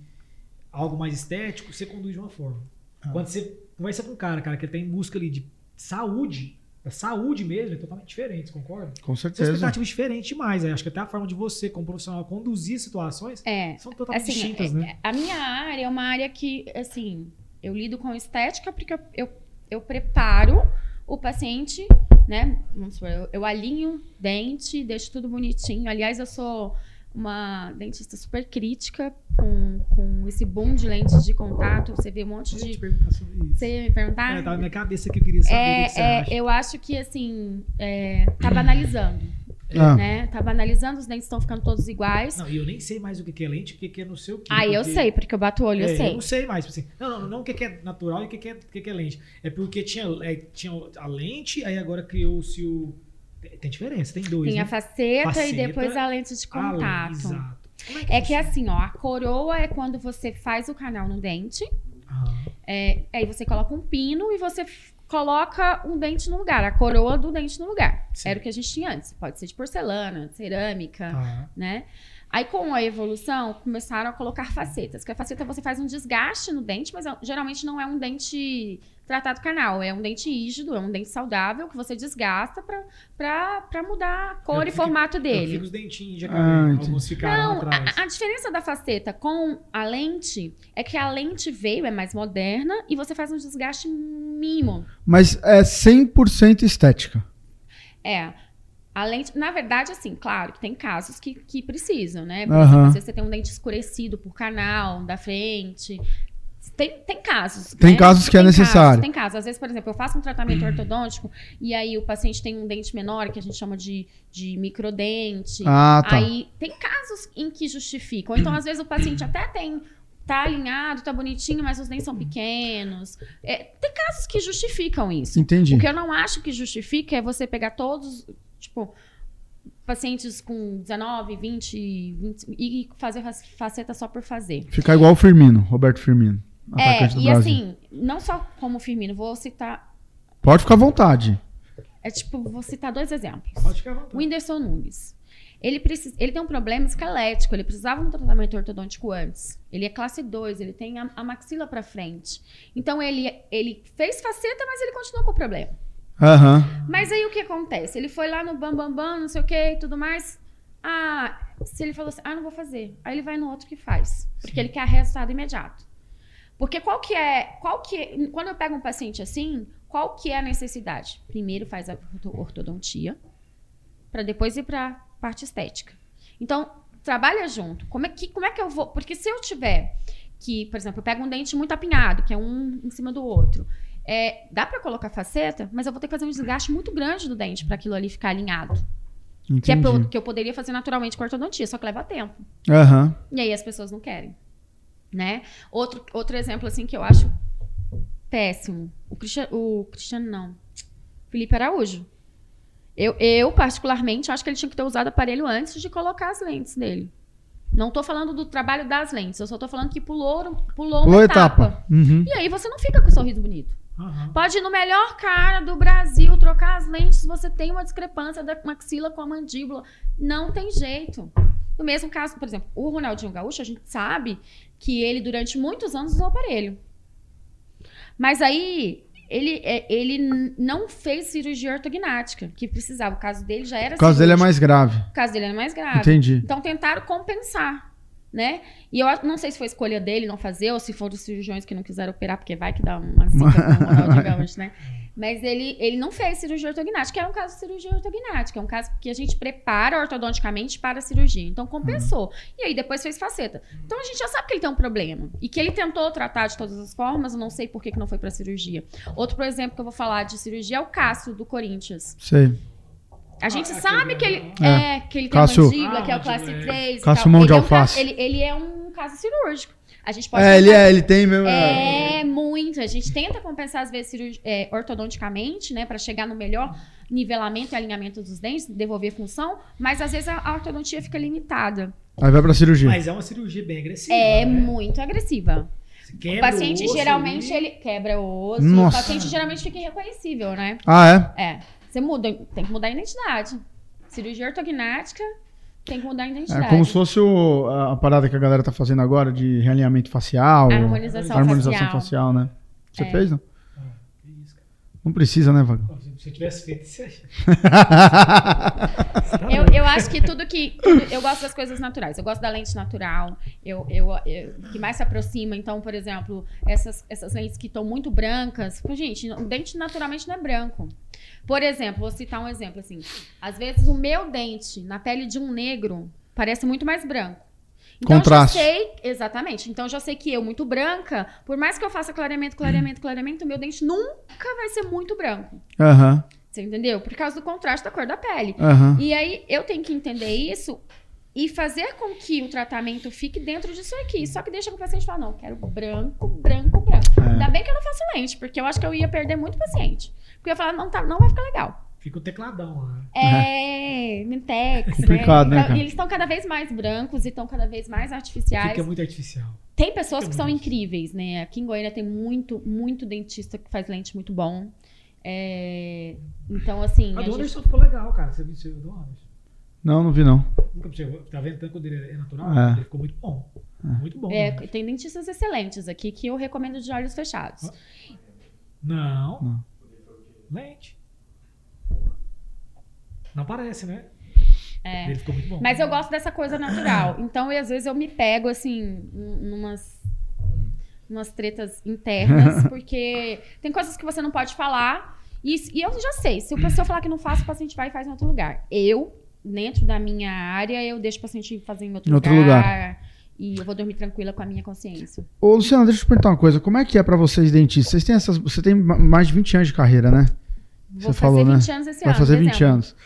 algo mais estético, você conduz de uma forma. Ah. Quando você conversa com um cara, cara, que está em busca ali de saúde, da saúde mesmo, é totalmente diferente, você concorda? Com São certeza. expectativas diferentes demais. Acho que até a forma de você, como profissional, conduzir situações É. são totalmente Assim, distintas, é- né? a minha área é uma área que, assim, eu lido com estética porque eu, eu, eu preparo o paciente, né? Vamos supor, eu, eu alinho dente, deixo tudo bonitinho. Aliás, eu sou uma dentista super crítica com, com esse boom de lentes de contato. Você vê um monte de. Você ia me perguntar? É, tava na minha cabeça que eu queria saber o que É, é, acha. eu acho que, assim, é, tá banalizando, Ah, né? Tá banalizando, os dentes estão ficando todos iguais. Não, e eu nem sei mais o que que é lente, o que que é não sei o que. Ah, eu porque- sei, porque eu bato o olho, eu É, sei. não sei mais. tipo Assim, não, não, não o que que é natural e o que que é, o que que é lente. É porque tinha, é, tinha a lente, aí agora criou-se o. Tem, diferença, tem dois. Tem a né? faceta, Faceta, e depois a lente de A lente, contato. exato. Como É que funciona? assim, ó, a coroa é quando você faz o canal no dente, Aham. é, aí você coloca um pino e você coloca um dente no lugar, a coroa do dente no lugar. Sim. Era o que a gente tinha antes. Pode ser de porcelana, de cerâmica, Tá. né? Aí, com a evolução, começaram a colocar facetas. Que a faceta você faz um desgaste no dente, mas é- geralmente não é um dente tratado canal. É um dente rígido, é um dente saudável que você desgasta pra, pra, pra mudar a cor o e fica- formato dele. fica os dentinhos de Ah, cabelo. entendi. alguns ficaram Não, atrás. a, a diferença da faceta com a lente é que a lente veio, é mais moderna, e você faz um desgaste mínimo. mas é 100% estética. É. A lente, na verdade, assim, claro que tem casos que, que precisam, né? Por Aham. exemplo, às vezes você tem um dente escurecido por canal, da frente. Tem, tem casos. Tem né? casos que é Tem necessário. Casos, tem casos. Às vezes, por exemplo, eu faço um tratamento ortodôntico e aí o paciente tem um dente menor, que a gente chama de, de microdente. Ah, tá. Aí tem casos em que justificam. Então, às vezes, o paciente até tem. Tá alinhado, tá bonitinho, mas os dentes são pequenos. É, tem casos que justificam isso. Entendi. O que eu não acho que justifica é você pegar todos, tipo, pacientes com 19, 20, 20 e fazer fac- faceta só por fazer. Ficar igual o Firmino, Roberto Firmino. É, atacante e Brasil. assim, não só como Firmino, vou citar. Pode ficar à vontade. É tipo, vou citar dois exemplos. Pode ficar à vontade. O Whindersson Nunes. Ele, precisa, ele tem um problema esquelético, ele precisava de um tratamento ortodôntico antes. Ele é classe 2, ele tem a, a maxila pra frente. Então ele, ele fez faceta, mas ele continuou com o problema. Aham. Mas aí o que acontece? Ele foi lá no bam bam bam, não sei o que e tudo mais. Ah, se ele falou assim, ah, não vou fazer. Aí ele vai no outro que faz, porque Sim. ele quer resultado imediato. Porque qual que é, qual que é- quando eu pego um paciente assim, qual que é a necessidade? Primeiro faz a orto- ortodontia, para depois ir para parte estética. Então, trabalha junto. Como é que, como é que eu vou? Porque se eu tiver que, por exemplo, eu pego um dente muito apinhado, que é um em cima do outro. É, dá para colocar faceta, mas eu vou ter que fazer um desgaste muito grande do dente para aquilo ali ficar alinhado. Que, é pro- que eu poderia fazer naturalmente com a ortodontia, só que leva tempo. Aham. E aí as pessoas não querem, né? Outro, outro exemplo, assim, que eu acho péssimo. O Cristiano, o Cristiano não. Felipe Araújo. Eu, eu, particularmente, acho que ele tinha que ter usado aparelho antes de colocar as lentes dele. Não tô falando do trabalho das lentes, eu só tô falando que pulou, pulou uma Pulou etapa. etapa. Uhum. E aí você não fica com o sorriso bonito. Aham. Pode ir no melhor cara do Brasil, trocar as lentes, você tem uma discrepância da maxila com a mandíbula. Não tem jeito. No mesmo caso, por exemplo, o Ronaldinho Gaúcho, a gente sabe que ele, durante muitos anos, usou aparelho. Mas aí, ele, é, ele não fez cirurgia ortognática, que precisava. O caso dele já era O caso dele é mais grave. O caso dele era mais grave. Entendi. Então tentaram compensar, né? E eu não sei se foi escolha dele não fazer ou se foram os cirurgiões que não quiseram operar, porque vai que dá uma zica o Ronaldinho Gaúcho, né? Mas ele, ele não fez cirurgia ortognática, é um caso de cirurgia ortognática, é um caso que a gente prepara ortodonticamente para a cirurgia. Então compensou. E aí depois fez faceta. Então a gente já sabe que ele tem um problema. E que ele tentou tratar de todas as formas, eu não sei por que, que não foi para cirurgia. Outro, por exemplo, que eu vou falar de cirurgia é o Cássio do Corinthians. Sei. A gente Ah, sabe que ele É. é, que ele Cássio. tem mandíbula, que é o Ah, classe mandíbula, é. 3 e Cássio tal. mão de ele, é um alface. ele, ele é um caso cirúrgico. A gente pode É, ele é, ele tem mesmo. é. é muito. A gente tenta compensar, às vezes, é, ortodonticamente, né? Pra chegar no melhor nivelamento e alinhamento dos dentes, devolver função, mas às vezes a, a ortodontia fica limitada. Aí vai pra cirurgia. Mas é uma cirurgia bem agressiva. É né? muito agressiva. O paciente osso geralmente ele quebra o osso, Nossa. o paciente geralmente fica irreconhecível, né? Ah, é? É. Você muda, tem que mudar a identidade. Cirurgia ortognática tem que mudar a É identidade. como se fosse o- a, parada que a galera tá fazendo agora de realinhamento facial. Harmonização harmonização facial. facial, né? Você É. fez, não? Ah, que isso, cara. Não precisa, né, Vaga? Pô, Se eu tivesse feito isso aí. Eu, eu acho que tudo que. tudo- eu gosto das coisas naturais. Eu gosto da lente natural. Eu, eu, eu- que mais se aproxima. Então, por exemplo, essas, essas lentes que estão muito brancas. Pô, Gente, o dente naturalmente não é branco. Por exemplo, vou citar um exemplo assim. Às vezes o meu dente na pele de um negro parece muito mais branco. Então Contraste. já sei, exatamente. Então já sei que eu, muito branca, por mais que eu faça clareamento, clareamento, clareamento, o meu dente nunca vai ser muito branco. Aham, Você entendeu? Por causa do contraste da cor da pele. aham. E aí eu tenho que entender isso e fazer com que o tratamento fique dentro disso aqui. Só que deixa que o paciente fala, não, eu quero branco, branco, branco. É. Ainda bem que eu não faço lente, porque eu acho que eu ia perder muito paciente. Porque eu ia falar, não, tá, não vai ficar legal. Fica o tecladão lá. É, Mintex, Complicado, né, Então, cara? E eles estão cada vez mais brancos e estão cada vez mais artificiais. Fica muito artificial. Tem pessoas Fica que são muito. incríveis, né? Aqui em Goiânia tem muito, muito dentista que faz lente muito bom. É, Então, assim. A a do gente- ficou legal, cara. Você viu o do Anderson? Não, não vi não. Nunca chegou. Tá vendo tanto quando ele é natural? É. Ele ficou muito bom. Muito bom. É, né? tem dentistas excelentes aqui que eu recomendo de olhos fechados. Não. Não. Lente. Não parece, né? É. Ele ficou muito bom. Mas eu gosto dessa coisa natural. Então, e às vezes eu me pego, assim, num- numas, numas tretas internas, porque tem coisas que você não pode falar. E, e eu já sei, se o pessoal falar que não faço, o paciente vai e faz em outro lugar. Eu, dentro da minha área, eu deixo o paciente fazer em outro, Em outro lugar. E eu vou dormir tranquila com a minha consciência. Ô, Luciano, deixa eu te perguntar uma coisa. Como é que é pra vocês, dentistas? Vocês têm essas. Você tem ma- mais de 20 anos de carreira, né? Vou Você fazer falou, né? 20 anos esse Vai ano. fazer 20 dezembro. anos.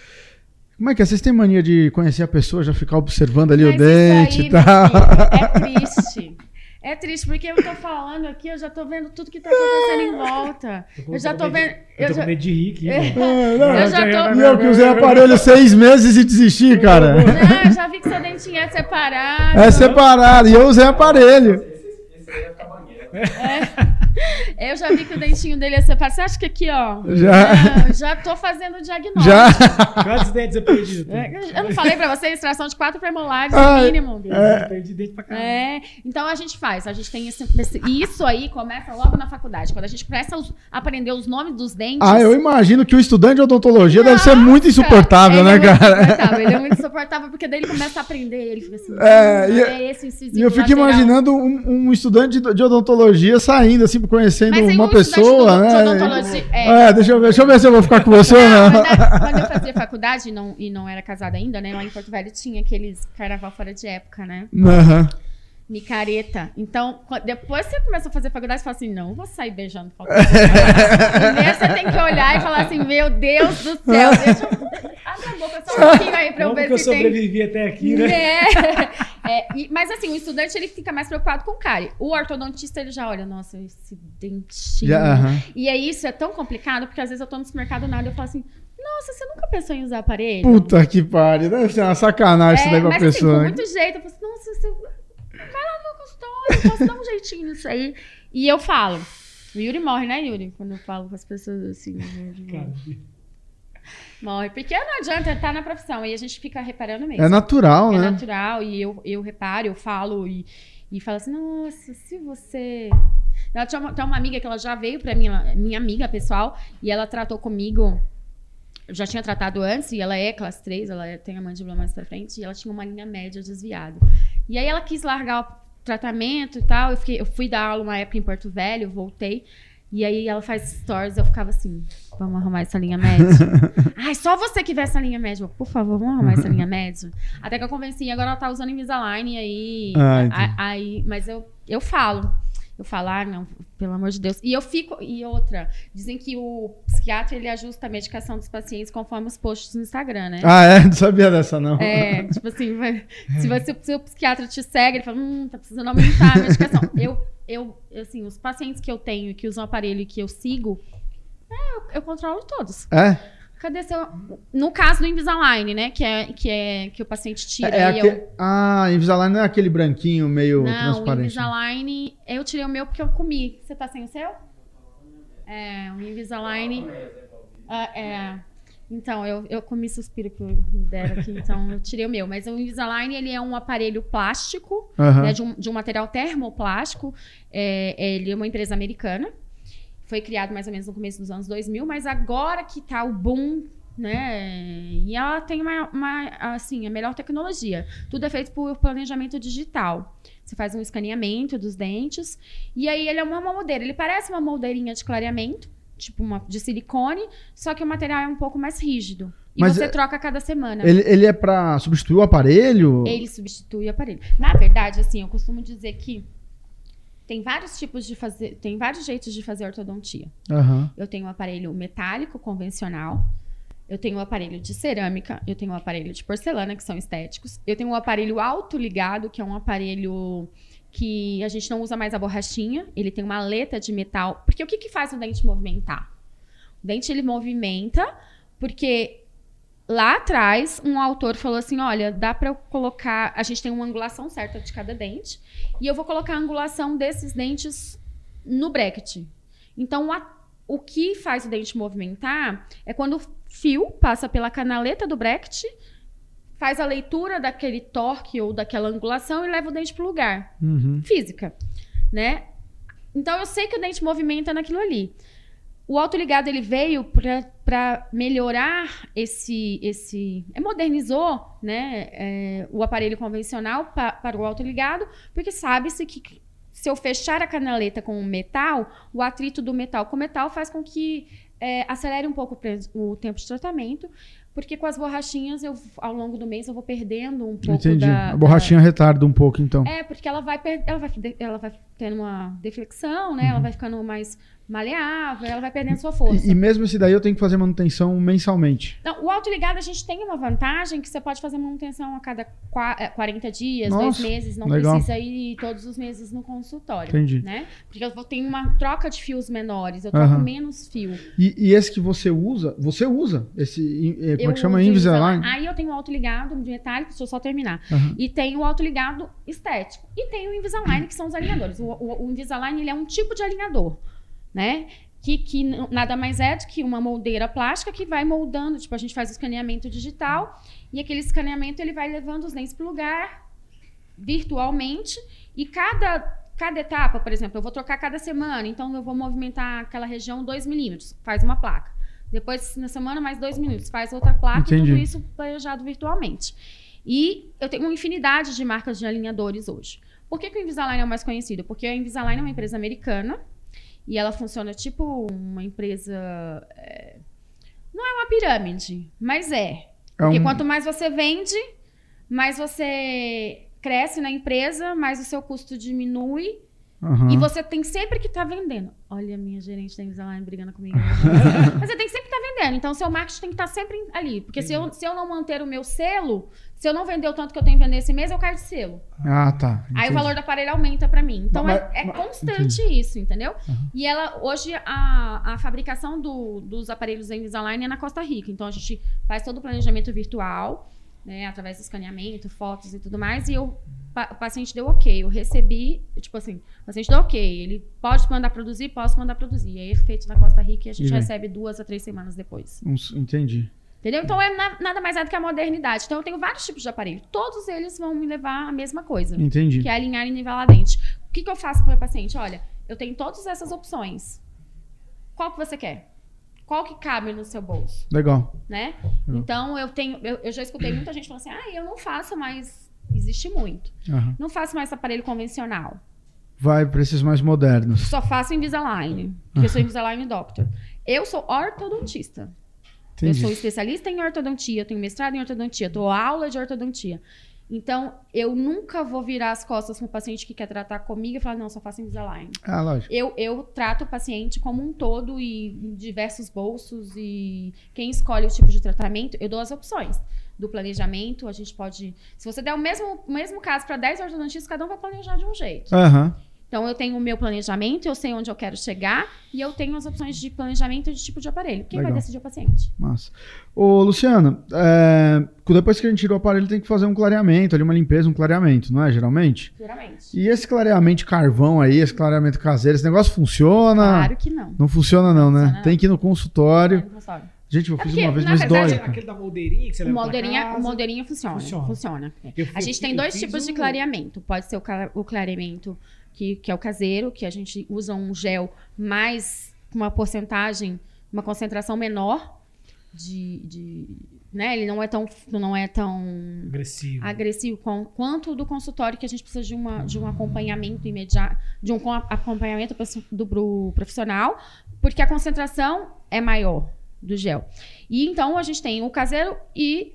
Como é que é? Vocês têm mania de conhecer a pessoa, já ficar observando ali Mas o dente isso aí, e meu tal? filho, é triste. É triste, porque eu tô falando aqui, eu já tô vendo tudo que tá acontecendo em volta. Eu já tô vendo. Eu tô com medo de rir aqui. É. É, não, Eu já tô- E eu que usei aparelho seis meses e desisti, cara. Não, eu já vi que seu dentinho é separado. É separado. E eu usei aparelho. Esse aí é cabangueiro. Eu já vi que o dentinho dele é separado. Você acha que aqui, ó. Já. Não, já tô fazendo o diagnóstico. Já. Quantos dentes eu perdi? É, Eu não falei pra você, extração de quatro premolares Ai, no mínimo. Eu perdi dente pra caramba. É, então a gente faz, a gente tem esse, esse- e isso aí começa logo na faculdade, quando a gente começa a aprender os nomes dos dentes. Ah, eu imagino que o estudante de odontologia deve ser Nossa, muito insuportável, ele né, é muito cara? insuportável, ele é muito insuportável, porque daí ele começa a aprender, ele fica assim, É, e- é esse incisivo E eu fico lateral. imaginando um, um estudante de, de odontologia saindo assim, conhecendo Mas uma pessoa, né? é. É, deixa eu ver, deixa eu ver se eu vou ficar com você ou Não, não. mas é- quando eu fazia faculdade e não, e não era casada ainda, né? Lá em Porto Velho tinha aqueles carnaval fora de época, né? Aham. Micareta. Então, depois que você começa a fazer faculdade, você fala assim, não vou sair beijando qualquer pessoa. Primeiro você tem que olhar e falar assim, meu Deus do céu, deixa eu... Abre a boca só um pouquinho aí pra eu Como que ver eu se tem... sobrevivi até aqui, né? É. É, e- mas assim, o estudante ele fica mais preocupado com o cárie. O ortodontista ele já olha, nossa, esse dentinho. Já, aham. E aí isso é tão complicado, porque às vezes eu tô no supermercado nada e eu falo assim, nossa, você nunca pensou em usar aparelho? Puta que pariu. Deve ser uma sacanagem isso daí pra mas assim, pessoa. com né? muito jeito. Eu falo assim, nossa, você vai lá no consultório, eu posso dar um jeitinho nisso aí. E eu falo. O Yuri morre, né, Yuri? Quando eu falo com as pessoas assim. Cara, Morre. Porque não adianta, tá na profissão. E a gente fica reparando mesmo. É natural, É né? natural. E eu, eu reparo, eu falo e, e falo assim, nossa, se você. Ela tinha uma, tem uma amiga que ela já veio pra mim, ela- minha amiga pessoal, e ela tratou comigo. Eu já tinha tratado antes, e ela é classe 3, ela é- tem a mandíbula mais pra frente, e ela tinha uma linha média desviada. E aí ela quis largar o tratamento e tal. Eu, fiquei, eu fui dar aula uma época em Porto Velho, voltei. E aí ela faz stories, eu ficava assim, vamos arrumar essa linha média. Ai, só você que vê essa linha média. Por favor, vamos arrumar essa linha média. Até que eu convenci, agora ela tá usando Invisalign e aí. Ah, aí mas eu, eu falo. Eu falo, ah, não, pelo amor de Deus. E eu fico. E outra, dizem que o psiquiatra ele ajusta a medicação dos pacientes conforme os posts no Instagram, né? Ah, é? Não sabia dessa, não. É, tipo assim, vai- se você, se o psiquiatra te segue, ele fala, hum, tá precisando aumentar a medicação. eu, eu, assim, os pacientes que eu tenho que usam aparelho e que eu sigo, é, eu, eu controlo todos. É? Cadê seu. No caso do Invisalign, né? Que é que, é, que o paciente tira. É e aque- eu... Ah, Invisalign não é aquele branquinho meio Não, o transparente. Invisalign, eu tirei o meu porque eu comi. Você tá sem o seu? É, o Invisalign. Ah, é. Então, eu, eu comi suspiro que me deram aqui, então eu tirei o meu. Mas o Invisalign, ele é um aparelho plástico, Aham. né, de, um, de um material termoplástico. É, ele é uma empresa americana. Foi criado mais ou menos no começo dos anos 2000, mas agora que tá o boom, né? E ela tem uma, uma, assim, a melhor tecnologia. Tudo é feito por planejamento digital. Você faz um escaneamento dos dentes e aí ele é uma moldeira. Ele parece uma moldeirinha de clareamento, tipo uma de silicone, só que o material é um pouco mais rígido. E Mas você é- troca a cada semana. Ele, ele é pra substituir o aparelho? Ele substitui o aparelho. Na verdade, assim, eu costumo dizer que tem vários tipos de fazer, tem vários jeitos de fazer ortodontia. Aham. Eu tenho um aparelho metálico convencional, eu tenho um aparelho de cerâmica, eu tenho um aparelho de porcelana, que são estéticos, eu tenho um aparelho autoligado, que é um aparelho que a gente não usa mais a borrachinha, ele tem uma aleta de metal. Porque o que, que faz o dente movimentar? O dente ele movimenta porque lá atrás um autor falou assim: olha, dá para colocar. A gente tem uma angulação certa de cada dente, e eu vou colocar a angulação desses dentes no bracket. Então, a- o que faz o dente movimentar é quando o fio passa pela canaleta do bracket, faz a leitura daquele torque ou daquela angulação e leva o dente para o lugar Uhum. física, né? Então eu sei que o dente movimenta naquilo ali. O autoligado ele veio para melhorar esse esse é, modernizou, né, é, o aparelho convencional pa- para o autoligado, porque sabe-se que se eu fechar a canaleta com metal, o atrito do metal com metal faz com que é, acelere um pouco o tempo de tratamento, porque com as borrachinhas eu ao longo do mês eu vou perdendo um pouco Entendi. da a borrachinha retarda um pouco, então. é, porque ela vai, ela vai, ela vai tendo uma deflexão, né? Ela vai ficando mais maleável, ela vai perdendo sua força. E, e mesmo esse daí eu tenho que fazer manutenção mensalmente. Não, o autoligado a gente tem uma vantagem que você pode fazer manutenção a cada qua- eh, 40 dias, Nossa, dois meses, não legal. precisa ir todos os meses no consultório. Entendi. Né? Porque eu ter uma troca de fios menores, eu troco Aham. menos fio. E, e esse que você usa, você usa esse, eh, como é que chama? Invisalign? Aí eu tenho o autoligado de metálico, deixa eu só terminar. Aham. E tem o autoligado estético. E tem o Invisalign, que são os alinhadores. O, o, o Invisalign ele é um tipo de alinhador, né? Que, que nada mais é do que uma moldeira plástica que vai moldando. Tipo, a gente faz o escaneamento digital e aquele escaneamento ele vai levando os dentes para o lugar virtualmente. E cada, cada etapa, por exemplo, eu vou trocar cada semana. Então, eu vou movimentar aquela região 2 milímetros. Faz uma placa. Depois, na semana, mais 2 minutos. Faz outra placa. E Entendi. tudo isso planejado virtualmente. E eu tenho uma infinidade de marcas de alinhadores hoje. Por que, que o Invisalign é o mais conhecido? Porque a Invisalign é uma empresa americana E ela funciona tipo uma empresa. é, Não é uma pirâmide, mas é. É Porque um- quanto mais você vende, mais você cresce na empresa, mais o seu custo diminui. Aham. E você tem sempre que estar vendendo. Olha a minha gerente da Invisalign brigando comigo. Mas você tem que sempre estar vendendo. Então, o seu marketing tem que estar sempre ali. Porque se eu, se eu não manter o meu selo, se eu não vender o tanto que eu tenho que vender esse mês, eu caio de selo. Ah, tá. Aí entendi. o valor do aparelho aumenta pra mim. Então Mas- é, é mas- constante isso, entendeu? E ela, hoje, a, a fabricação do- dos aparelhos da Invisalign é na Costa Rica. Então a gente faz todo o planejamento virtual, né? Através do escaneamento, fotos e tudo mais. E eu, o paciente deu ok. Eu recebi, tipo assim, o paciente deu ok. Ele pode mandar produzir? Posso mandar produzir. E aí é feito na Costa Rica e a gente E recebe duas a três semanas depois. Entendi. Entendeu? Então é na- nada mais é do que a modernidade. Então eu tenho vários tipos de aparelho. Todos eles vão me levar à mesma coisa Entendi. que é alinhar e nivelar dente. O que, que eu faço para o meu paciente? Olha, eu tenho todas essas opções. Qual que você quer? Qual que cabe no seu bolso, Legal. né? Uhum. Então, eu tenho... Eu, eu já escutei muita gente falando assim, ah, eu não faço mais... Existe muito. Aham. Não faço mais aparelho convencional. Vai para esses mais modernos. Só faço Invisalign. Porque eu sou Invisalign Doctor. Eu sou ortodontista. Eu Entendi. sou especialista em ortodontia, eu tenho mestrado em ortodontia, dou aula de ortodontia. Então, eu nunca vou virar as costas para um paciente que quer tratar comigo e falar, não, só faço Invisalign. Ah, lógico. Eu, eu trato o paciente como um todo e em diversos bolsos e quem escolhe o tipo de tratamento, eu dou as opções. Do planejamento, a gente pode... Se você der o mesmo, o mesmo caso para 10 ortodontistas, cada um vai planejar de um jeito. Aham. Então, eu tenho o meu planejamento, eu sei onde eu quero chegar e eu tenho as opções de planejamento de tipo de aparelho. Quem Legal. vai decidir é o paciente? Massa. Ô, Luciano, é, depois que a gente tirou o aparelho, tem que fazer um clareamento, ali uma limpeza, um clareamento, não é? Geralmente? Geralmente. E esse clareamento carvão aí, esse clareamento caseiro, esse negócio funciona? Claro que não. Não funciona não, né? Funciona não. Tem que ir no consultório. Não funciona. Gente, eu É fiz porque, uma vez, na mas verdade, dói. Aquele da moldeirinha que você O leva pra moldeirinha, casa. o moldeirinha funciona. Funciona. Funciona. Eu A gente tem dois fiz tipos de o- clareamento. Pode ser o clareamento que, que é o caseiro, que a gente usa um gel mais com uma porcentagem, uma concentração menor de, de né? Ele não é tão não é tão Agressivo. agressivo com- quanto o do consultório que a gente precisa de, uma, de um acompanhamento imediato, de um co- acompanhamento do pro- profissional, porque a concentração é maior do gel. E então a gente tem o caseiro e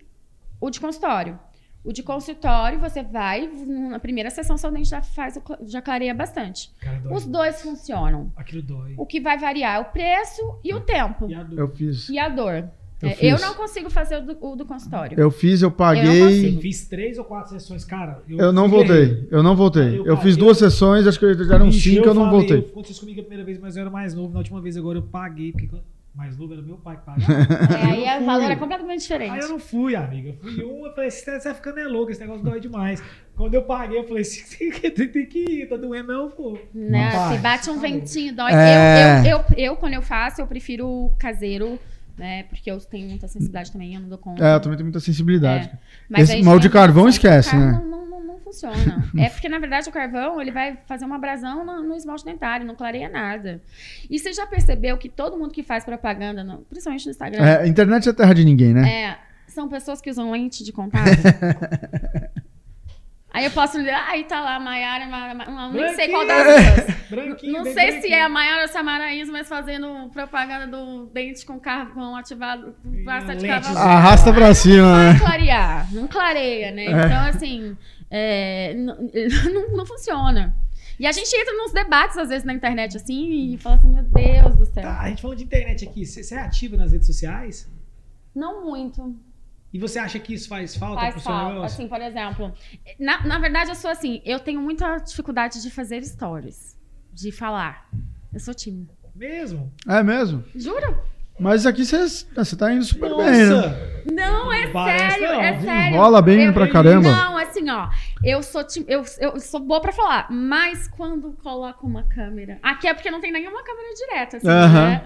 o de consultório. O de consultório, você vai, na primeira sessão, seu dente já faz, já clareia bastante. Cara, dói. Os dois funcionam. Aquilo dói. O que vai variar é o preço e o tempo. E a dor. Eu fiz. E a dor. Eu É. Eu não consigo fazer o do, o do consultório. Eu fiz, eu Eu paguei. não consigo. Fiz três ou quatro sessões, cara. Eu não fui voltei. Eu não voltei. Eu Eu fiz duas sessões, acho que já eram Bicho, cinco, eu não falei, voltei. Eu, aconteceu comigo a primeira vez, mas eu era mais novo. Na última vez agora eu paguei, porque mais novo era meu pai que pagava. É, aí o valor é completamente diferente. Aí eu não fui, amiga. Eu fui um, eu falei, você tá ficando é louco, esse negócio dói demais. Quando eu paguei, eu falei, você tem, tem que ir, tá doendo, não, pô. Né? Rapaz, Se bate um tá louco. ventinho, dói. É. Eu, eu, eu, eu, quando eu faço, eu prefiro o caseiro, né? Porque eu tenho muita sensibilidade também, eu não dou conta. É, eu também tenho muita sensibilidade. É. Mas Esse mal de carvão uma esquece, né? Funciona. é porque, na verdade, o carvão ele vai fazer uma abrasão no, no esmalte dentário, não clareia nada. E você já percebeu que todo mundo que faz propaganda, no- principalmente no Instagram, É, internet é terra de ninguém, né? é, são pessoas que usam lente de contato. Aí eu posso ler, aí tá lá a Maiara, Ma- Ma- Ma- nem sei qual das duas. Não sei se é a Maiara ou se é a Maraísa, mas fazendo propaganda do dente com carvão ativado, de carvão. Arrasta pra cima, Não né? clarear, não clareia, né? Então, assim, é, n- não, não funciona. E a gente entra nos debates, às vezes, na internet, assim, e fala assim, meu Deus do céu. Tá, a gente falando de internet aqui, você é ativa nas redes sociais? Não muito. E você acha que isso faz falta Faz pro seu falta. negócio? Assim, por exemplo, na, na verdade, eu sou assim, eu tenho muita dificuldade de fazer stories, de falar. Eu sou tímida. Mesmo? É mesmo? Juro? Mas aqui você você tá indo super bem, né? Nossa! Não, é Parece sério, não, é sério. Rola bem Eu- pra caramba. Não, assim, ó, eu sou eu, eu sou boa pra falar, mas quando coloco uma câmera, aqui é porque não tem nenhuma câmera direta, assim, Aham. né?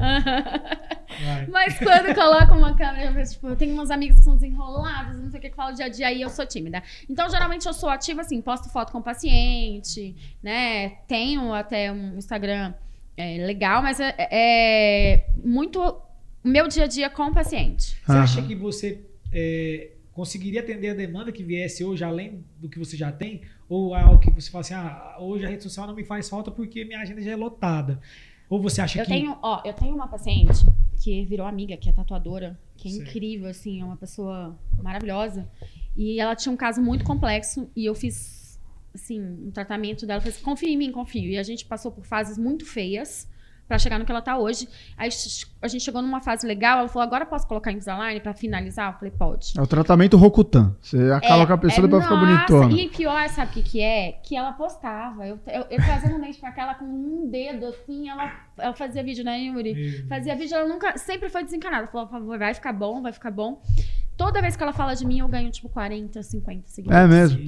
Vai. Mas quando coloco uma câmera, tipo, eu tenho uns amigos que são desenrolados, não sei o que, que falam dia a dia, e eu sou tímida. Então, geralmente, eu sou ativa, assim, posto foto com paciente, né? Tenho até um Instagram é, legal, mas é, é muito o meu dia a dia com o paciente. Você acha que você é, conseguiria atender a demanda que viesse hoje, além do que você já tem? Ou é algo que você fala assim, ah, hoje a rede social não me faz falta porque minha agenda já é lotada? Ou você acha Eu que. tenho, ó, eu tenho uma paciente que virou amiga, que é tatuadora, que é Certo. incrível, assim, é uma pessoa maravilhosa. E ela tinha um caso muito complexo e eu fiz, assim, um tratamento dela. Falei assim, confia em mim, confio. E a gente passou por fases muito feias pra chegar no que ela tá hoje. Aí a gente chegou numa fase legal, ela falou, agora eu posso colocar Invisalign pra finalizar? Eu falei, pode. É o tratamento Rokutan. Você acaba com a pessoa e depois fica nossa, bonitona. E pior, sabe o que, que é? Que ela postava. Eu, eu, eu trazendo um dente pra cá, ela com um dedo assim, ela, ela fazia vídeo, né, Yuri? Fazia vídeo, ela nunca, sempre foi desencanada. Falou, "Por favor, vai ficar bom, vai ficar bom. Toda vez que ela fala de mim, eu ganho tipo 40, 50 seguidores. É mesmo.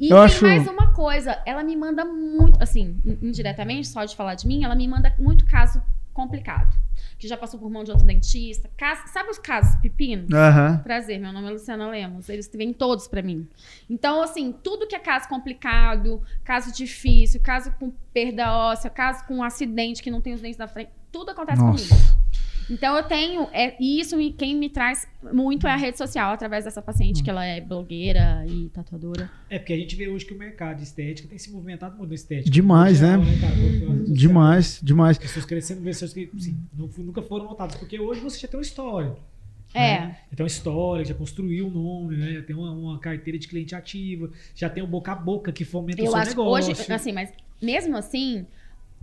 E Eu tem acho- mais uma coisa, ela me manda muito, assim, in- indiretamente, só de falar de mim, ela me manda muito caso complicado. Que já passou por mão de outro dentista. Caso, sabe os casos pepino? Aham. Prazer, meu nome é Luciana Lemos. Eles vêm todos pra mim. Então, assim, tudo que é caso complicado, caso difícil, caso com perda óssea, caso com um acidente que não tem os dentes da frente, tudo acontece comigo. Então eu tenho, é, e isso me- quem me traz muito é a rede social, através dessa paciente, que ela é blogueira e tatuadora. É porque a gente vê hoje que o mercado de estética tem se movimentado muito estética. Demais, geral, né? social. Demais, demais. Pessoas crescendo, pessoas que sim, não fu- nunca foram notadas. Porque hoje você já tem uma história. É. né? Já tem uma história, já construiu o nome, né? Já tem uma, uma carteira de cliente ativa, já tem o boca a boca que fomenta o Eu seu acho que negócio. hoje, assim, mas mesmo assim,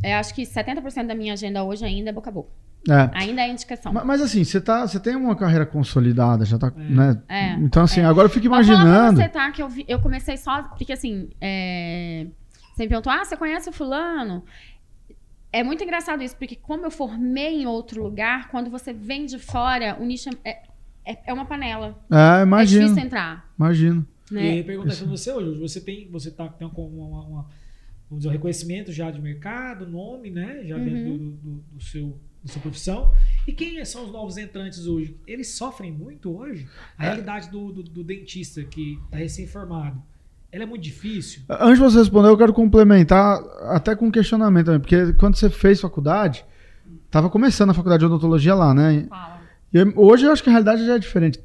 eu acho que 70% da minha agenda hoje ainda é boca a boca. É. Ainda é indicação. Ma- Mas assim, você tá, você tem uma carreira consolidada, já tá, É. né? É, Então assim, agora eu fico Mas imaginando. você, tá? Que eu, vi- eu comecei só. Porque assim. É, você me perguntou, ah, você conhece o fulano? É muito engraçado isso, porque como eu formei em outro lugar, quando você vem de fora, o nicho é, é, é uma panela. É, É imagino, difícil entrar. imagino. E Né? aí perguntar pra você hoje, hoje você tem, você tá, tem uma, uma- uma- vamos dizer, um reconhecimento já de mercado, nome, né? Já Uhum. dentro do, do- do seu, da sua profissão. E quem são os novos entrantes hoje? Eles sofrem muito hoje? A realidade do, do- do dentista que tá recém-formado, ela é muito difícil? Antes de você responder, eu quero complementar até com um questionamento também, porque quando você fez faculdade, tava começando a faculdade de odontologia lá, né? Fala. E hoje eu acho que a realidade já é diferente.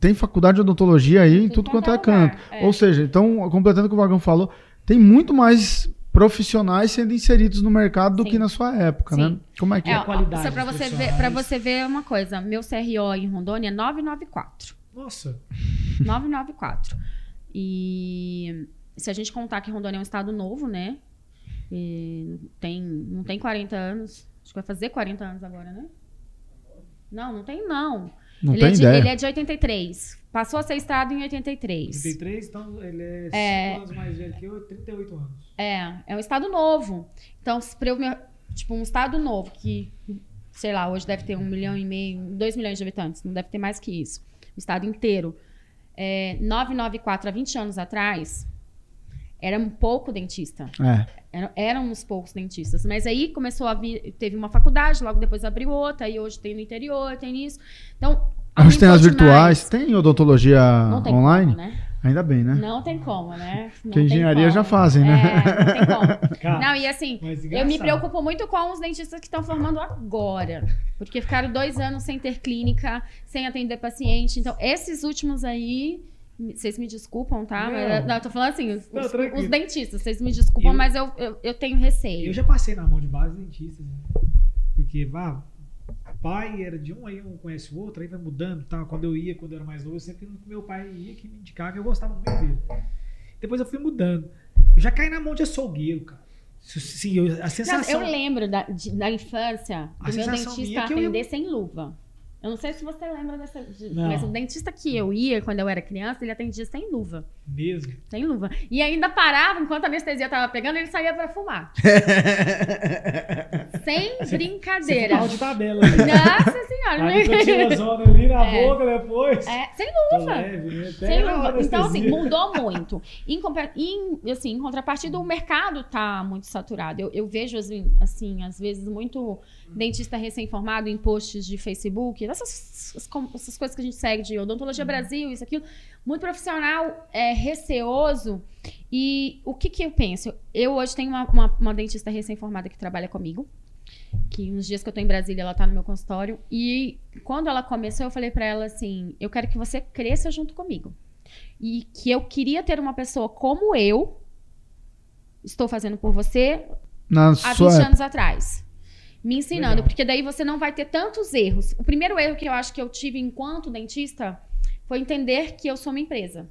Tem faculdade de odontologia aí em Tudo quanto é quanto é lugar, canto. é. Ou seja, então, completando o que o Vagão falou, tem muito mais profissionais sendo inseridos no mercado do Sim. que na sua época, né? Sim. Como é que É, é? a qualidade Só pra dos você, ver, pra você ver uma coisa, meu CRO em Rondônia é 994. Nossa, 994. E se a gente contar que Rondônia é um estado novo, né? E tem, não tem 40 anos. Acho que vai fazer 40 anos agora, né? Não, não tem, não. Não ele, tem é de, ideia. ele é de 83. Passou a ser estado em 83. 33, então ele é 5 É. anos mais velho que eu, 38 anos. É, é um estado novo. Então, se pra eu me- tipo, um estado novo que, sei lá, hoje deve ter um milhão e meio, dois milhões de habitantes, não deve ter mais que isso. O estado inteiro. É, 994, há 20 anos atrás, era um pouco dentista. É. Eram, eram uns poucos dentistas. Mas aí começou a vir, teve uma faculdade, logo depois abriu outra, aí hoje tem no interior, tem isso. Então, Hoje tem as virtuais. Tem odontologia tem online? como, né? Ainda bem, né? Não tem como, né? Não Porque engenharia como. já fazem, né? É, não tem como. Cara, Não, e assim, eu me preocupo muito com os dentistas que estão formando agora. Porque ficaram dois anos sem ter clínica, sem atender paciente. Então, esses últimos aí. Vocês me desculpam, tá? Não. Mas, não, eu tô falando assim, os, Não, os- dentistas, vocês me desculpam, Eu- mas eu, eu, eu tenho receio. Eu já passei na mão de vários dentistas, né? Porque, vá, pai era de um, aí um conhece o outro, aí vai mudando, tá? Quando eu ia, quando eu era mais novo, eu sempre meu pai ia que me indicava, que eu gostava muito dele. Depois eu fui mudando. Eu já caí na mão de açougueiro, cara. Sim, eu- a Não, sensação... eu lembro da, de- da infância A do meu dentista é que eu ia- atender sem luva. Eu não sei se você lembra dessa. de- mas o dentista que eu ia quando eu era criança, ele atendia sem luva. Mesmo. Sem luva. E ainda parava, enquanto a anestesia tava pegando, ele saía pra fumar. Sem Você brincadeira. ficava de tabela ali. Nossa senhora. A né? nicotinazona ali na É. boca depois. É, sem luva. leve, né? Sem luva. Então, assim, anestesia. mudou muito. Em, em, assim, em contrapartida, o mercado tá muito saturado. Eu, eu vejo, assim, assim, às vezes, muito dentista recém-formado em posts de Facebook, essas, essas coisas que a gente segue de odontologia Brasil, isso, aquilo. Muito profissional, é, receoso. E o que que eu penso? Eu hoje tenho uma, uma, uma dentista recém-formada que trabalha comigo. Que uns dias que eu tô em Brasília, ela tá no meu consultório. E quando ela começou, eu falei pra ela assim: eu quero que você cresça junto comigo. E que eu queria ter uma pessoa como eu estou fazendo por você Na há sua 20 época. anos atrás. Me ensinando, Legal. porque daí você não vai ter tantos erros. O primeiro erro que eu acho que eu tive enquanto dentista foi entender que eu sou uma empresa.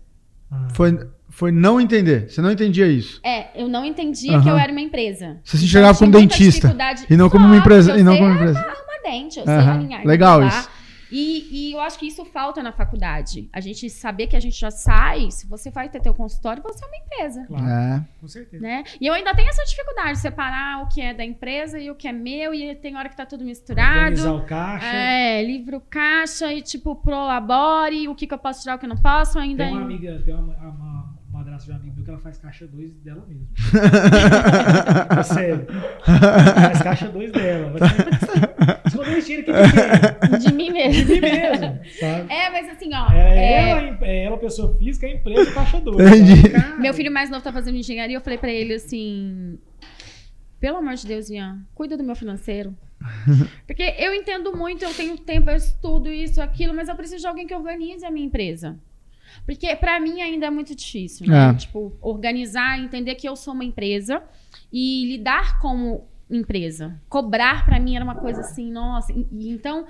Ah, Foi, foi não entender. Você não entendia isso. É, eu não entendia que eu era uma empresa. Você se Então, enxergava eu tinha como dentista. dificuldade- E não como uma empresa. E não eu como sei empresa. arrumar dente, eu sei alinhar. Legal isso. E, e eu acho que isso falta na faculdade. A gente saber que a gente já sai, se você vai ter teu consultório, você é uma empresa. Claro, É. com certeza. Né? E eu ainda tenho essa dificuldade de separar o que é da empresa e o que é meu, e tem hora que tá tudo misturado. Organizar o caixa. É, livro caixa e tipo, prolabore, o que, que eu posso tirar, o que eu não posso, ainda. Tem uma amiga, tem uma, uma, madrasta de um amigo meu que ela faz caixa 2 dela mesmo. É sério. Faz caixa 2 dela. Escondeu esse dinheiro aqui de De mim mesmo. De mim mesmo, sabe? É, mas assim, ó. É, é, Ela, é ela, pessoa física, a empresa, caixa 2. Entendi. Meu filho mais novo tá fazendo engenharia, eu falei pra ele assim: pelo amor de Deus, Ian, cuida do meu financeiro. Porque eu entendo muito, eu tenho tempo, eu estudo isso, aquilo, mas eu preciso de alguém que organize a minha empresa. Porque pra mim ainda é muito difícil, né? É. Tipo, organizar, entender que eu sou uma empresa e lidar como empresa. Cobrar pra mim era uma coisa assim, nossa. E, e então,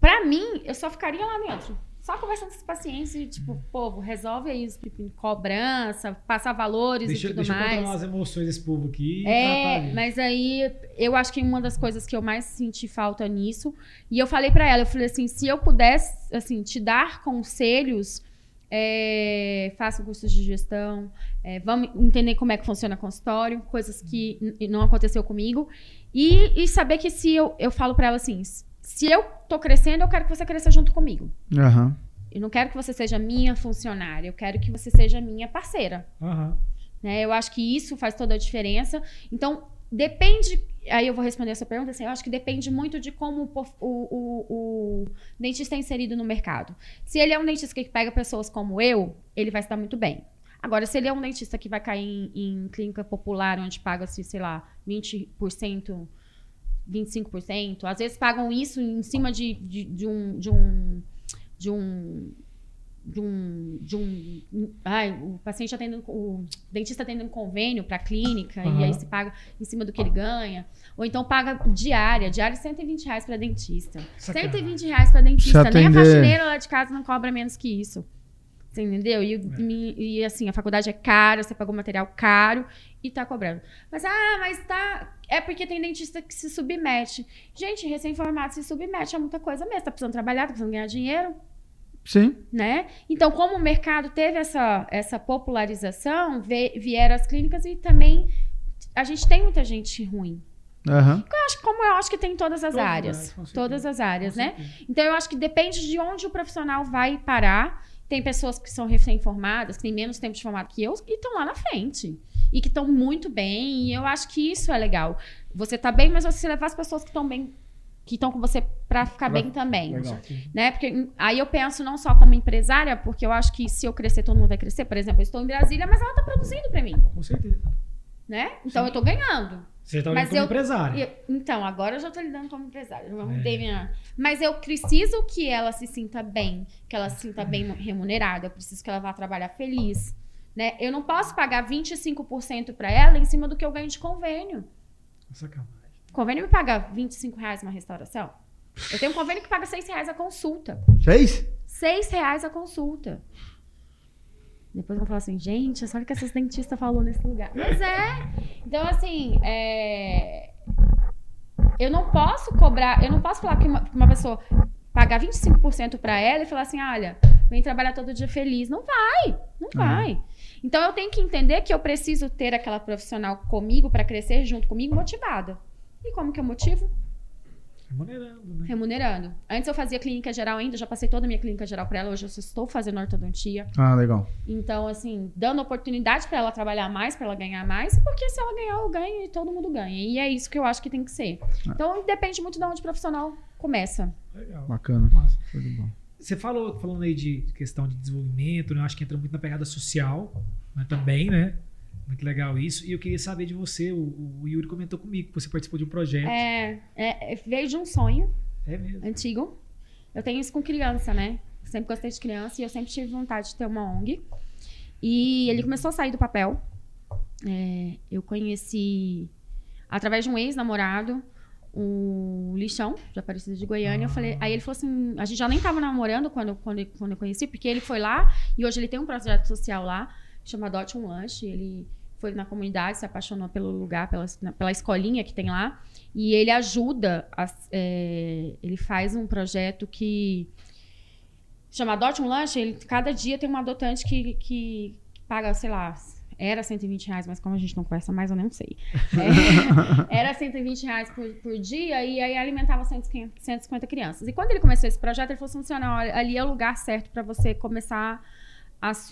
pra mim, eu só ficaria lá dentro. Só conversando com os pacientes e, tipo, povo, resolve aí, tipo, cobrança, passar valores Deixa, e tudo deixa eu mais. controlar as emoções desse povo aqui. É, mas aí eu acho que uma das coisas que eu mais senti falta nisso, e eu falei pra ela, eu falei assim, se eu pudesse, assim, te dar conselhos, é, faça cursos de gestão, é, vamos entender como é que funciona consultório, coisas que não aconteceu comigo, e, e saber que se eu, eu falo pra ela assim, se eu tô crescendo, eu quero que você cresça junto comigo. Aham. Eu não quero que você seja minha funcionária, eu quero que você seja minha parceira Aham. né? Eu acho que isso faz toda a diferença. Então, depende. Aí eu vou responder essa pergunta assim. Eu acho que depende muito de como o, o- o dentista é inserido no mercado. Se ele é um dentista que pega pessoas como eu, ele vai estar muito bem. Agora, se ele é um dentista que vai cair em, em clínica popular, onde paga-se, sei lá, 20%, 25%, às vezes pagam isso em cima de, de, de um. De um de um de um, de um ai, o paciente atendendo o dentista atendendo convênio para clínica e Aham. aí se paga em cima do que ele ganha ou então paga diária diária 120 reais para dentista Sacanagem. 120 reais para dentista nem a faxineira lá de casa não cobra menos que isso você entendeu? E, É. e, assim, a faculdade é cara, você pagou material caro e tá cobrando. Mas, ah, mas tá. É porque tem dentista que se submete. Gente, recém-formado se submete a muita coisa mesmo. Tá precisando trabalhar, tá precisando ganhar dinheiro Sim. né? Então, como o mercado teve essa, essa popularização, vieram as clínicas e também a gente tem muita gente ruim. Aham. Eu acho, como eu acho que tem em todas as Todas as áreas. áreas, todas as áreas, né? Então, eu acho que depende de onde o profissional vai parar. Tem pessoas que são recém-formadas, que têm menos tempo de formado que eu, e estão lá na frente. E que estão muito bem. E eu acho que isso é legal. Você tá bem, mas você levar as pessoas que estão bem, que estão com você para ficar bem também Legal. né? Porque hum, aí eu penso não só como empresária, porque eu acho que se eu crescer, todo mundo vai crescer. Por exemplo, eu estou em Brasília, mas ela está produzindo para mim, Com certeza. né? Então eu estou ganhando. Você está olhando como eu- empresário. E- então, agora eu já estou lidando como empresária. Eu É. minha... Mas eu preciso que ela se sinta bem, que ela se sinta bem remunerada. Eu preciso que ela vá trabalhar feliz. Né? Eu não posso pagar 25% para ela em cima do que eu ganho de convênio. Sacanagem. Convênio me paga 25 reais uma restauração. Eu tenho um convênio que paga 6 reais a consulta. Fez? Seis reais a consulta. Depois vão falar assim, gente, olha o que essas dentistas falou nesse lugar. Mas é. Então, assim, é... eu não posso cobrar, eu não posso falar que uma, uma pessoa pagar 25% para ela e falar assim, olha, vem trabalhar todo dia feliz. Não vai, não vai. Então eu tenho que entender que eu preciso ter aquela profissional comigo para crescer junto comigo motivada. E como que eu motivo? Remunerando, né? Remunerando. Antes eu fazia clínica geral ainda, já passei toda a minha clínica geral para ela, hoje eu só estou fazendo ortodontia. Ah, legal. Então, assim, dando oportunidade para ela trabalhar mais, para ela ganhar mais, porque se ela ganhar, eu ganho e todo mundo ganha. E é isso que eu acho que tem que ser. Então, depende muito de onde o profissional começa. Legal. Bacana. Massa. De bola. Você falou, falando aí de questão de desenvolvimento, né? Eu acho que entra muito na pegada social né? também, né? Muito legal isso. E eu queria saber de você, o, o Yuri comentou comigo que você participou de um projeto. É, é, é- veio de um sonho É mesmo. antigo. Eu tenho isso com criança, né? Sempre gostei de criança e eu sempre tive vontade de ter uma ONG. E ele começou a sair do papel. É, eu conheci através de um ex-namorado o lixão de Aparecida de Goiânia. Eu falei, aí ele falou assim, a gente já nem tava namorando quando, quando, quando eu conheci, porque ele foi lá e hoje ele tem um projeto social lá, chama Adote um Lanche. Ele foi na comunidade, se apaixonou pelo lugar, pela, pela escolinha que tem lá. E ele ajuda, as- é, ele faz um projeto que chama Adote um Lanche. Ele, cada dia tem um adotante que, que paga, sei lá, era 120 reais, mas como a gente não conversa mais, eu nem sei. É, era 120 reais por, por dia e aí alimentava 150 150 crianças. E quando ele começou esse projeto, ele falou assim, ali é o lugar certo para você começar a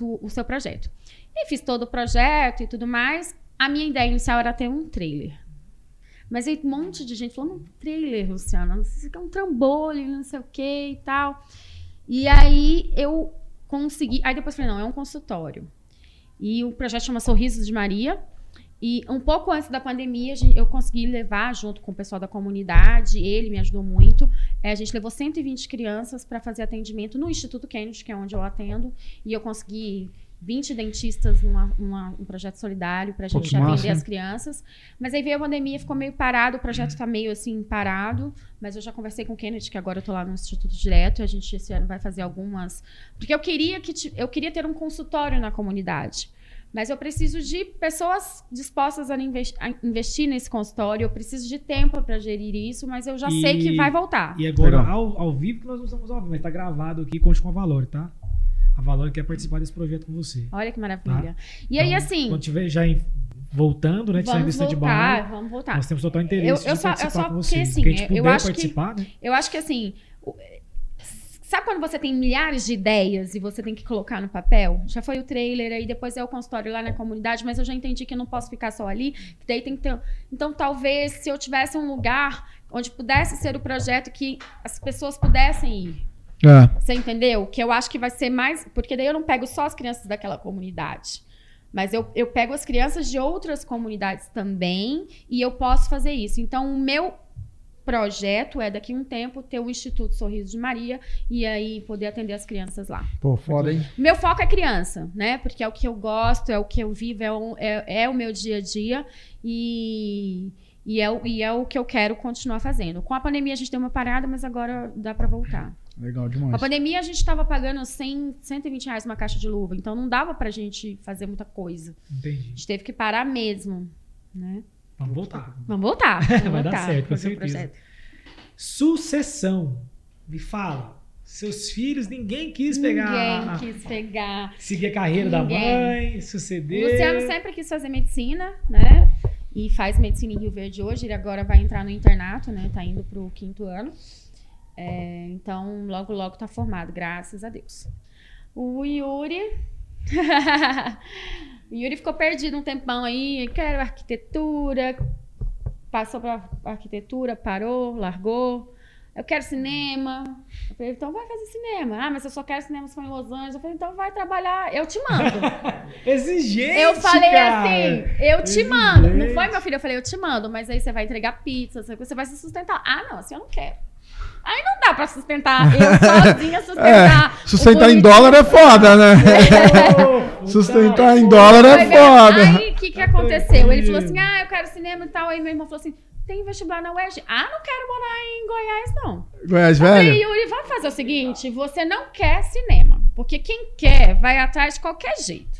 o seu projeto. E fiz todo o projeto e tudo mais. A minha ideia inicial era ter um trailer. Mas aí um monte de gente falou, um trailer, Luciana, isso é um trambolho, não sei o que e tal. E aí eu consegui. Aí depois falei, não, é um consultório. E o projeto chama Sorrisos de Maria. E um pouco antes da pandemia, eu consegui levar, junto com o pessoal da comunidade, ele me ajudou muito. é, a gente levou 120 crianças para fazer atendimento no Instituto Kennedy, que é onde eu atendo. E eu consegui 20 dentistas numa, um projeto solidário para a gente atender massa, as crianças. Mas aí veio a pandemia, ficou meio parado, o projeto está meio assim parado. Mas eu já conversei com o Kennedy, que agora eu tô lá no Instituto Direto, e a gente esse ano vai fazer algumas. Porque eu queria que eu queria ter um consultório na comunidade. Mas eu preciso de pessoas dispostas a inves- a investir nesse consultório. Eu preciso de tempo para gerir isso, mas eu já E- sei que vai voltar. E agora, ao, ao vivo, que nós usamos ao vivo, mas tá gravado aqui, conte com a Valor, tá? A Valor quer participar desse projeto com você. Olha que maravilha. E aí, Então, assim, Quando tiver já em- voltando, né? Que saindo do vamos stand-by, voltar, vamos voltar. nós temos total interesse Eu- eu de só- eu participar só- com porque, você. assim, que a gente eu puder acho que- participar, né? Eu acho que assim. Sabe quando você tem milhares de ideias e você tem que colocar no papel? Já foi o trailer, aí depois é o consultório lá na comunidade, mas eu já entendi que eu não posso ficar só ali, que daí tem que ter. Então, talvez, se eu tivesse um lugar onde pudesse ser o projeto que as pessoas pudessem ir. É. Você entendeu? Que eu acho que vai ser mais. Porque daí eu não pego só as crianças daquela comunidade. Mas eu, eu pego as crianças de outras comunidades também e eu posso fazer isso. Então, o meu projeto é, daqui a um tempo, ter o Instituto Sorriso de Maria e aí poder atender as crianças lá. Pô, foda, hein? Meu foco é criança, né? Porque é o que eu gosto, é o que eu vivo, é o, é, é o meu dia a dia e, e, é, o- e é o que eu quero continuar fazendo. Com a pandemia a gente deu uma parada, mas agora dá pra voltar. Legal Com a demais. pandemia a gente tava pagando 100, 120 reais uma caixa de luva, então não dava pra gente fazer muita coisa. A Entendi. gente teve que parar mesmo, né? Vamos voltar. Vamos voltar. Vamos Vai dar voltar, certo, com fazer o certeza. Sucessão. Me fala. Seus filhos, ninguém quis pegar. Ninguém quis pegar. Seguir a carreira da Ninguém. mãe, O suceder. Luciano sempre quis fazer medicina, né? E faz medicina em Rio Verde hoje. Ele agora vai entrar no internato, né? Tá indo pro quinto ano. É, então, logo, logo tá formado, graças a Deus. O Yuri. o Yuri ficou perdido um tempão aí. Quero arquitetura. Passou pra arquitetura, parou, largou. Eu quero cinema. Eu falei, então vai fazer cinema. Ah, mas eu só quero cinema se for em Los Angeles. Eu falei, então vai trabalhar. Eu te mando. Exigente, Eu falei cara. assim, eu te Exigente. mando. Não foi, meu filho? Eu falei, eu te mando, mas aí você vai entregar pizza, você vai se sustentar. Ah, não, assim eu não quero. Aí não dá pra sustentar, eu sozinha sustentar. É, sustentar o em bonitinho. dólar é foda, né? Sustentar em dólar é foda. Aí, o que que aconteceu? Ele falou assim, ah, eu quero cinema e tal. Aí meu irmão falou assim, tem vestibular na UERJ? Ah, não quero morar em Goiás, não. Goiás, falei, velho? Yuri, vamos fazer o seguinte, você não quer cinema. Porque quem quer, vai atrás de qualquer jeito.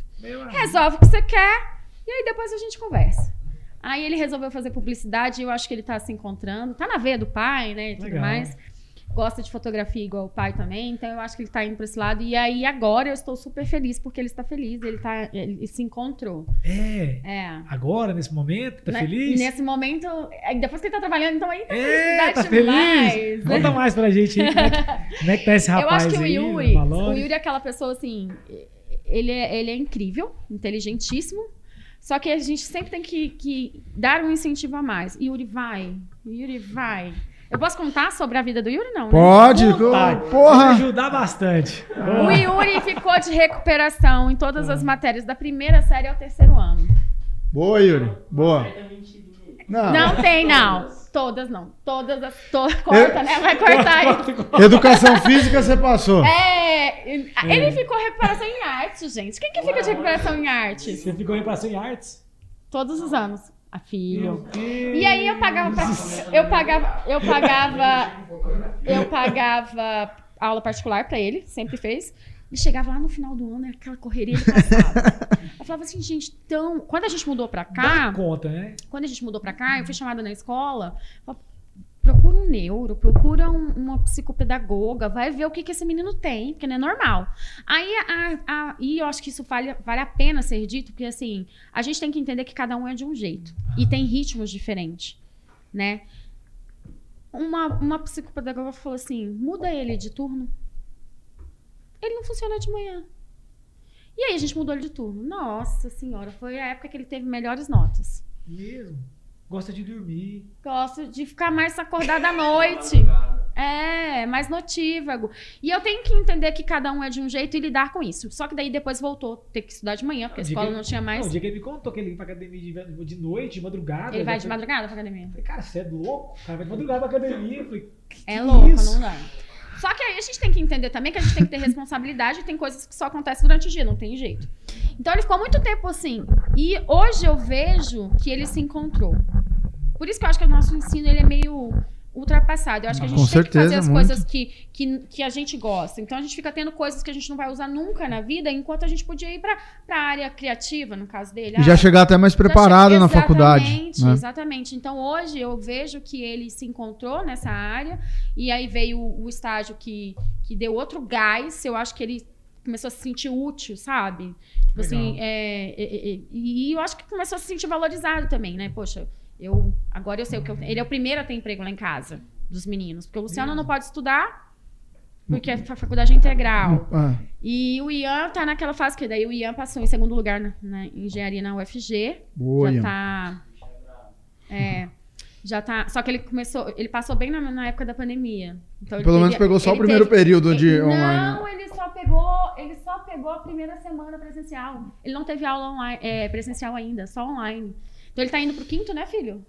Resolve o que você quer e aí depois a gente conversa. Aí ele resolveu fazer publicidade e eu acho que ele tá se encontrando. Tá na veia do pai, né? E tudo Legal. mais. Gosta de fotografia igual o pai também, então eu acho que ele tá indo pra esse lado. E aí agora eu estou super feliz porque ele está feliz, ele, tá, ele se encontrou. É. É. Agora, nesse momento, tá Né? feliz? Nesse momento, é, depois que ele tá trabalhando, então aí tá É, tá feliz? demais. né? Conta mais pra gente aí. Como é, que- como é que tá esse Eu rapaz acho que o aí? Yuri, Valores? o Yuri é aquela pessoa assim, ele é, ele é incrível, inteligentíssimo, só que a gente sempre tem que, que dar um incentivo a mais. Yuri vai, Yuri vai. Eu posso contar sobre a vida do Yuri, não, né? Pode. Vai porra. ajudar bastante. O Yuri ficou de recuperação em todas as matérias, da primeira série ao terceiro ano. Boa, Yuri. Boa. Não. Não tem, não. Todas não. Todas as. To... Corta, né? Vai cortar aí. Educação física você passou. É, ele ficou recuperação em arte, gente. Quem que fica de recuperação em arte? Você ficou em passou em artes? Todos os anos. A filho. E aí eu pagava, pra- eu pagava, eu pagava, eu pagava aula particular pra ele, sempre fez. E chegava lá no final do ano, aquela correria ele passava. Eu falava assim, gente, então, quando a gente mudou pra cá, Dá conta, né? quando a gente mudou pra cá, eu fui chamada na escola, procura um neuro, procura um- uma psicopedagoga, vai ver o que, que esse menino tem, porque não é normal. Aí, a, a- e eu acho que isso vale, vale a pena ser dito, porque assim, a gente tem que entender que cada um é de um jeito. E tem ritmos diferentes, né? Uma, uma psicopedagoga falou assim, muda ele de turno. Ele não funciona de manhã. E aí a gente mudou ele de turno. Nossa senhora, foi a época que ele teve melhores notas. Mesmo. Gosta de dormir. Gosto de ficar mais acordada à noite. É, mais notívago. E eu tenho que entender que cada um é de um jeito e lidar com isso. Só que daí depois voltou a ter que estudar de manhã, porque a O dia escola que- não tinha mais. Não, o dia que ele me contou que ele ia pra academia de, de noite, de madrugada. Ele vai eu de madrugada pra academia. falei, cara, você é louco? O cara vai de madrugada pra academia. Eu falei, que É que louco, isso? não dá. Só que aí a gente tem que entender também que a gente tem que ter responsabilidade e tem coisas que só acontecem durante o dia, não tem jeito. Então ele ficou muito tempo assim. E hoje eu vejo que ele se encontrou. Por isso que eu acho que o nosso ensino ele é meio ultrapassado. Eu acho que a Com gente tem que fazer certeza, as muito. coisas que, que, que a gente gosta. Então a gente fica tendo coisas que a gente não vai usar nunca na vida, enquanto a gente podia ir para a área criativa, no caso dele. E já Ah, chegar até mais preparado na faculdade. Exatamente, né? exatamente. Então hoje eu vejo que ele se encontrou nessa área e aí veio o, estágio que, que deu outro gás. Eu acho que ele começou a se sentir útil, sabe? Tipo assim, é, é, é, e eu acho que começou a se sentir valorizado também, né? Poxa, eu agora eu sei o que eu Ele é o primeiro a ter emprego lá em casa dos meninos, porque o Luciano não pode estudar porque a faculdade é integral. Ah, E o Ian tá naquela fase que daí o Ian passou em segundo lugar na, na engenharia na UFG. boa, já Ian. tá. É. Já tá. Só que ele começou. Ele passou bem na, na época da pandemia. Então Pelo menos pegou só o primeiro teve- período de ele- online. Não, ele só pegou. Ele só pegou a primeira semana presencial. Ele não teve aula online, é, presencial ainda, só online. Então ele tá indo pro quinto, né, filho?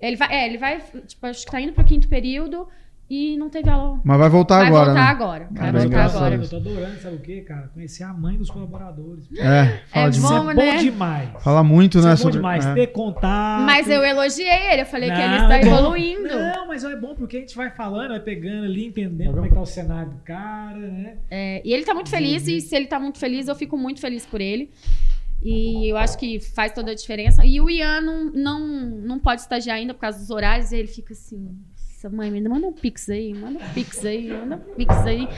Ele vai, é, ele vai, tipo, acho que tá indo pro quinto período e não teve aula. Mas vai voltar vai agora, voltar né? agora. Vai Ah, voltar graças a agora. Eu tô adorando, sabe o quê, cara? Conhecer a mãe dos colaboradores. É, fala, É de- bom, é bom né? demais. fala muito, né? é bom sobre- demais. é. Ter contato. Mas eu elogiei ele, eu falei que ele Não, está é bom. evoluindo. Não, mas é bom porque a gente vai falando, vai pegando ali, entendendo como é que tá o cenário do cara, né? É, e ele tá muito feliz, e se ele tá muito feliz, eu fico muito feliz por ele. E eu acho que faz toda a diferença. E o Ian não, não, não pode estagiar ainda por causa dos horários, e ele fica assim. "Nossa, Mãe, me manda um pix aí, manda um pix aí, manda um pix aí.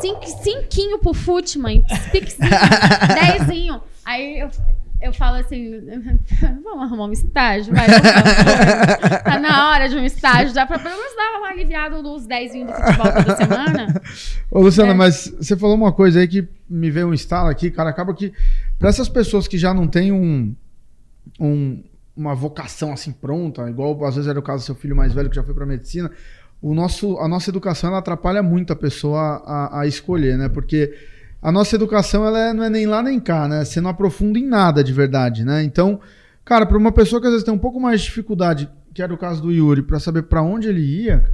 Cinco, cinquinho pro fute, mãe. Pixinho, dezinho. Aí eu, eu falo assim, vamos arrumar um estágio, vai. Tá na hora de um estágio, já pra pelo menos dar uma aliviada nos dezinho do futebol toda semana. Ô, Luciana, É. mas você falou uma coisa aí que me veio um estalo aqui, cara. Acaba que, para essas pessoas que já não têm um, um- uma vocação assim pronta, igual às vezes era o caso do seu filho mais velho que já foi para medicina, o nosso, a nossa educação ela atrapalha muito a pessoa a, a escolher, né? Porque a nossa educação ela é- não é nem lá nem cá, né? Você não aprofunda em nada de verdade, né? Então, cara, para uma pessoa que às vezes tem um pouco mais de dificuldade, que era o caso do Yuri, para saber para onde ele ia,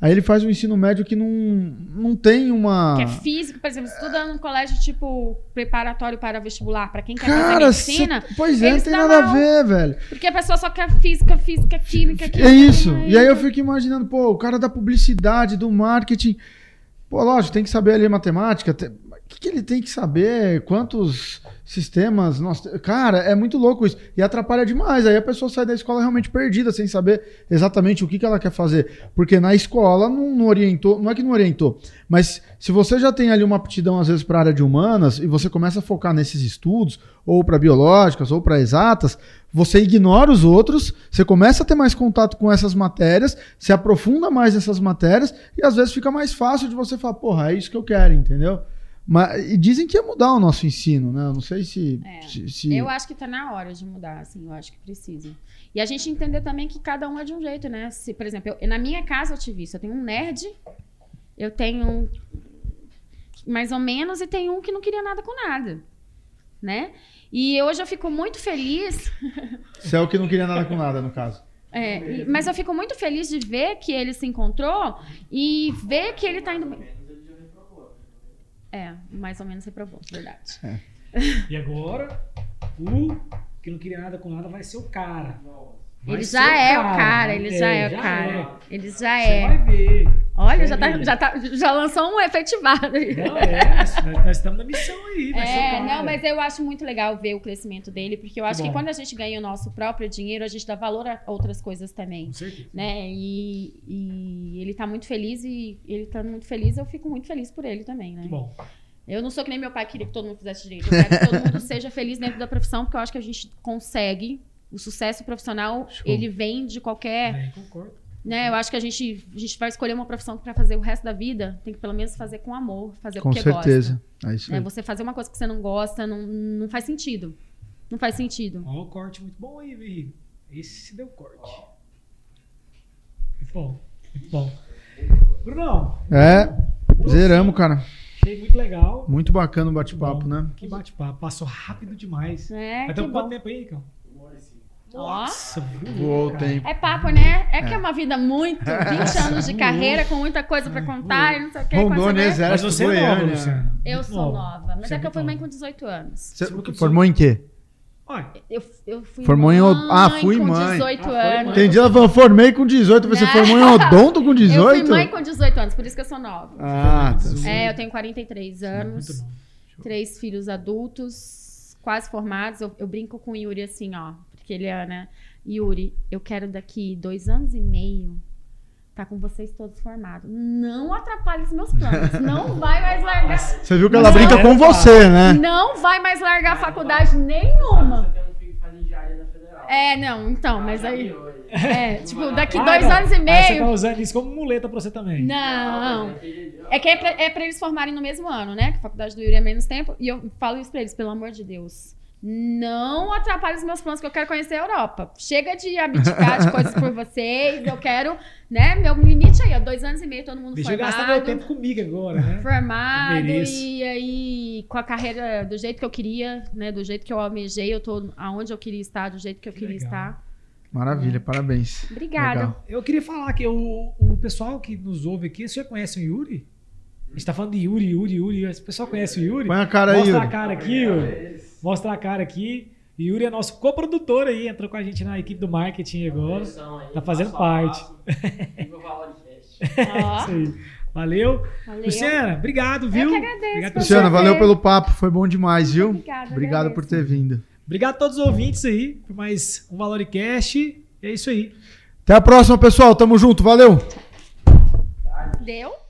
aí ele faz um ensino médio que não, não tem uma. Que é físico, por exemplo, estuda num colégio tipo preparatório para vestibular, para quem quer fazer medicina, cê- pois é, não tem nada a mal. ver, velho. porque a pessoa só quer física, física, química, química. É isso. química, E aí eu fico imaginando, pô, o cara da publicidade, do marketing. Pô, lógico, tem que saber ali matemática. Que, ele tem que saber? Quantos sistemas nós. Cara, é muito louco isso. E atrapalha demais. Aí a pessoa sai da escola realmente perdida, sem saber exatamente o que, que ela quer fazer. Porque na escola não, não orientou. Não é que não orientou. Mas se você já tem ali uma aptidão, às vezes, para a área de humanas, e você começa a focar nesses estudos, ou para biológicas, ou para exatas, você ignora os outros, você começa a ter mais contato com essas matérias, se aprofunda mais nessas matérias, e às vezes fica mais fácil de você falar, porra, é isso que eu quero, entendeu? Mas, e dizem que ia mudar o nosso ensino, né? Eu não sei se. É, se- se- Eu acho que tá na hora de mudar, assim, eu acho que precisa. E a gente entender também que cada um é de um jeito, né? Se, por exemplo, eu- na minha casa eu tive isso. Eu tenho um nerd, eu tenho mais ou menos, e tem um que não queria nada com nada, né? E hoje eu fico muito feliz Você é o que não queria nada com nada, no caso. É, mas eu fico muito feliz de ver que ele se encontrou e ver que ele tá indo bem. É, mais ou menos reprovou, verdade. E agora, o que não queria nada com nada, vai ser o cara. Vai Ele já é o cara, ele já é o já cara. é. Ele já Você é. vai ver. Olha, já, tá, já, tá, já lançou um efetivado aí. Não, é, nós, nós estamos na missão aí. O É, não, mas eu acho muito legal ver o crescimento dele, porque eu acho que quando a gente ganha o nosso próprio dinheiro, a gente dá valor a outras coisas também. Com certeza. Né? E, e ele tá muito feliz e ele tá muito feliz, eu fico muito feliz por ele também, né? Que bom. Eu não sou que nem meu pai queria que todo mundo fizesse direito. Eu quero que todo mundo seja feliz dentro da profissão, porque eu acho que a gente consegue. O sucesso profissional, Show. ele vem de qualquer. É, concordo. Né? Eu acho que a gente, a gente vai escolher uma profissão para fazer o resto da vida, tem que pelo menos fazer com amor, fazer Com porque certeza. gosta. É isso Né? aí. Você fazer uma coisa que você não gosta não, não faz sentido. Não faz sentido. Ó, o corte muito bom aí, Henrique. Esse se deu corte. Muito bom. Muito bom. Brunão, É, zeramos, cara. achei muito legal. Muito bacana o bate-papo, né? Que bate-papo. Passou rápido demais. É, Vai que ter bom. quanto tempo aí, Nicão? Ó. Nossa, Voou o tempo. É papo, né? É, que é uma vida muito, 20 anos de carreira, com muita coisa pra contar e não sei o que. Rondônia, né? Mas Exército, você é nova, Goiânia. Luciano. Eu sou nova, mas Você é que eu fui mãe com 18 anos. Você formou em quê? Eu, eu fui Formou mãe em od- Ah, fui com mãe. 18 Ah, anos. Entendi, ela falou, formei com 18, você Não. formou em odonto com 18? Eu fui mãe com 18 anos, por isso que eu sou nova. Ah, tá. É, eu tenho 43 anos, muito bom. três filhos adultos, quase formados. Eu, eu brinco com o Yuri assim, ó, porque ele é, né? Yuri, eu quero daqui dois anos e meio tá com vocês todos formados. Não atrapalhe os meus planos. Não vai mais largar. Você viu que ela Não. brinca com você, né? Não vai mais largar a faculdade nenhuma. Você tem um filho que faz engenharia na federal. É, não, então, mas aí. É, tipo, daqui Ah, dois não. anos e Aí você meio. tá usando isso como muleta pra você também. Não. É que é pra, é pra eles formarem no mesmo ano, né? Que a faculdade do Yuri é menos tempo. E eu falo isso pra eles, pelo amor de Deus. Não atrapalhe os meus planos, que eu quero conhecer a Europa. Chega de abdicar de coisas por vocês. Eu quero, né? Meu limite aí, ó. Dois anos e meio, todo mundo Deixa eu gastar meu formado. tempo comigo agora, né? Formado e aí com a carreira do jeito que eu queria, né? Do jeito que eu almejei, eu tô aonde eu queria estar, do jeito que eu Que queria legal. estar. Maravilha, parabéns. Obrigada. Legal. Eu queria falar que o, o pessoal que nos ouve aqui, você já conhece o Yuri? A gente tá falando de Yuri, Yuri, Yuri. O pessoal conhece o Yuri? Põe a cara aí, Mostra a cara aqui, Yuri. Mostra a cara aqui. Yuri é nosso coprodutor aí, entrou com a gente na equipe do marketing agora. Tá fazendo parte. Meu valor de teste. Ó, Isso aí. Valeu. valeu. Luciana, obrigado, viu? Eu que agradeço. Obrigado, Luciana, valeu pelo papo, foi bom demais, viu? Obrigada, Obrigado por ter vindo. Obrigado a todos os ouvintes aí por mais um Valoricast. E é isso aí. Até a próxima, pessoal. Tamo junto, valeu. Deu?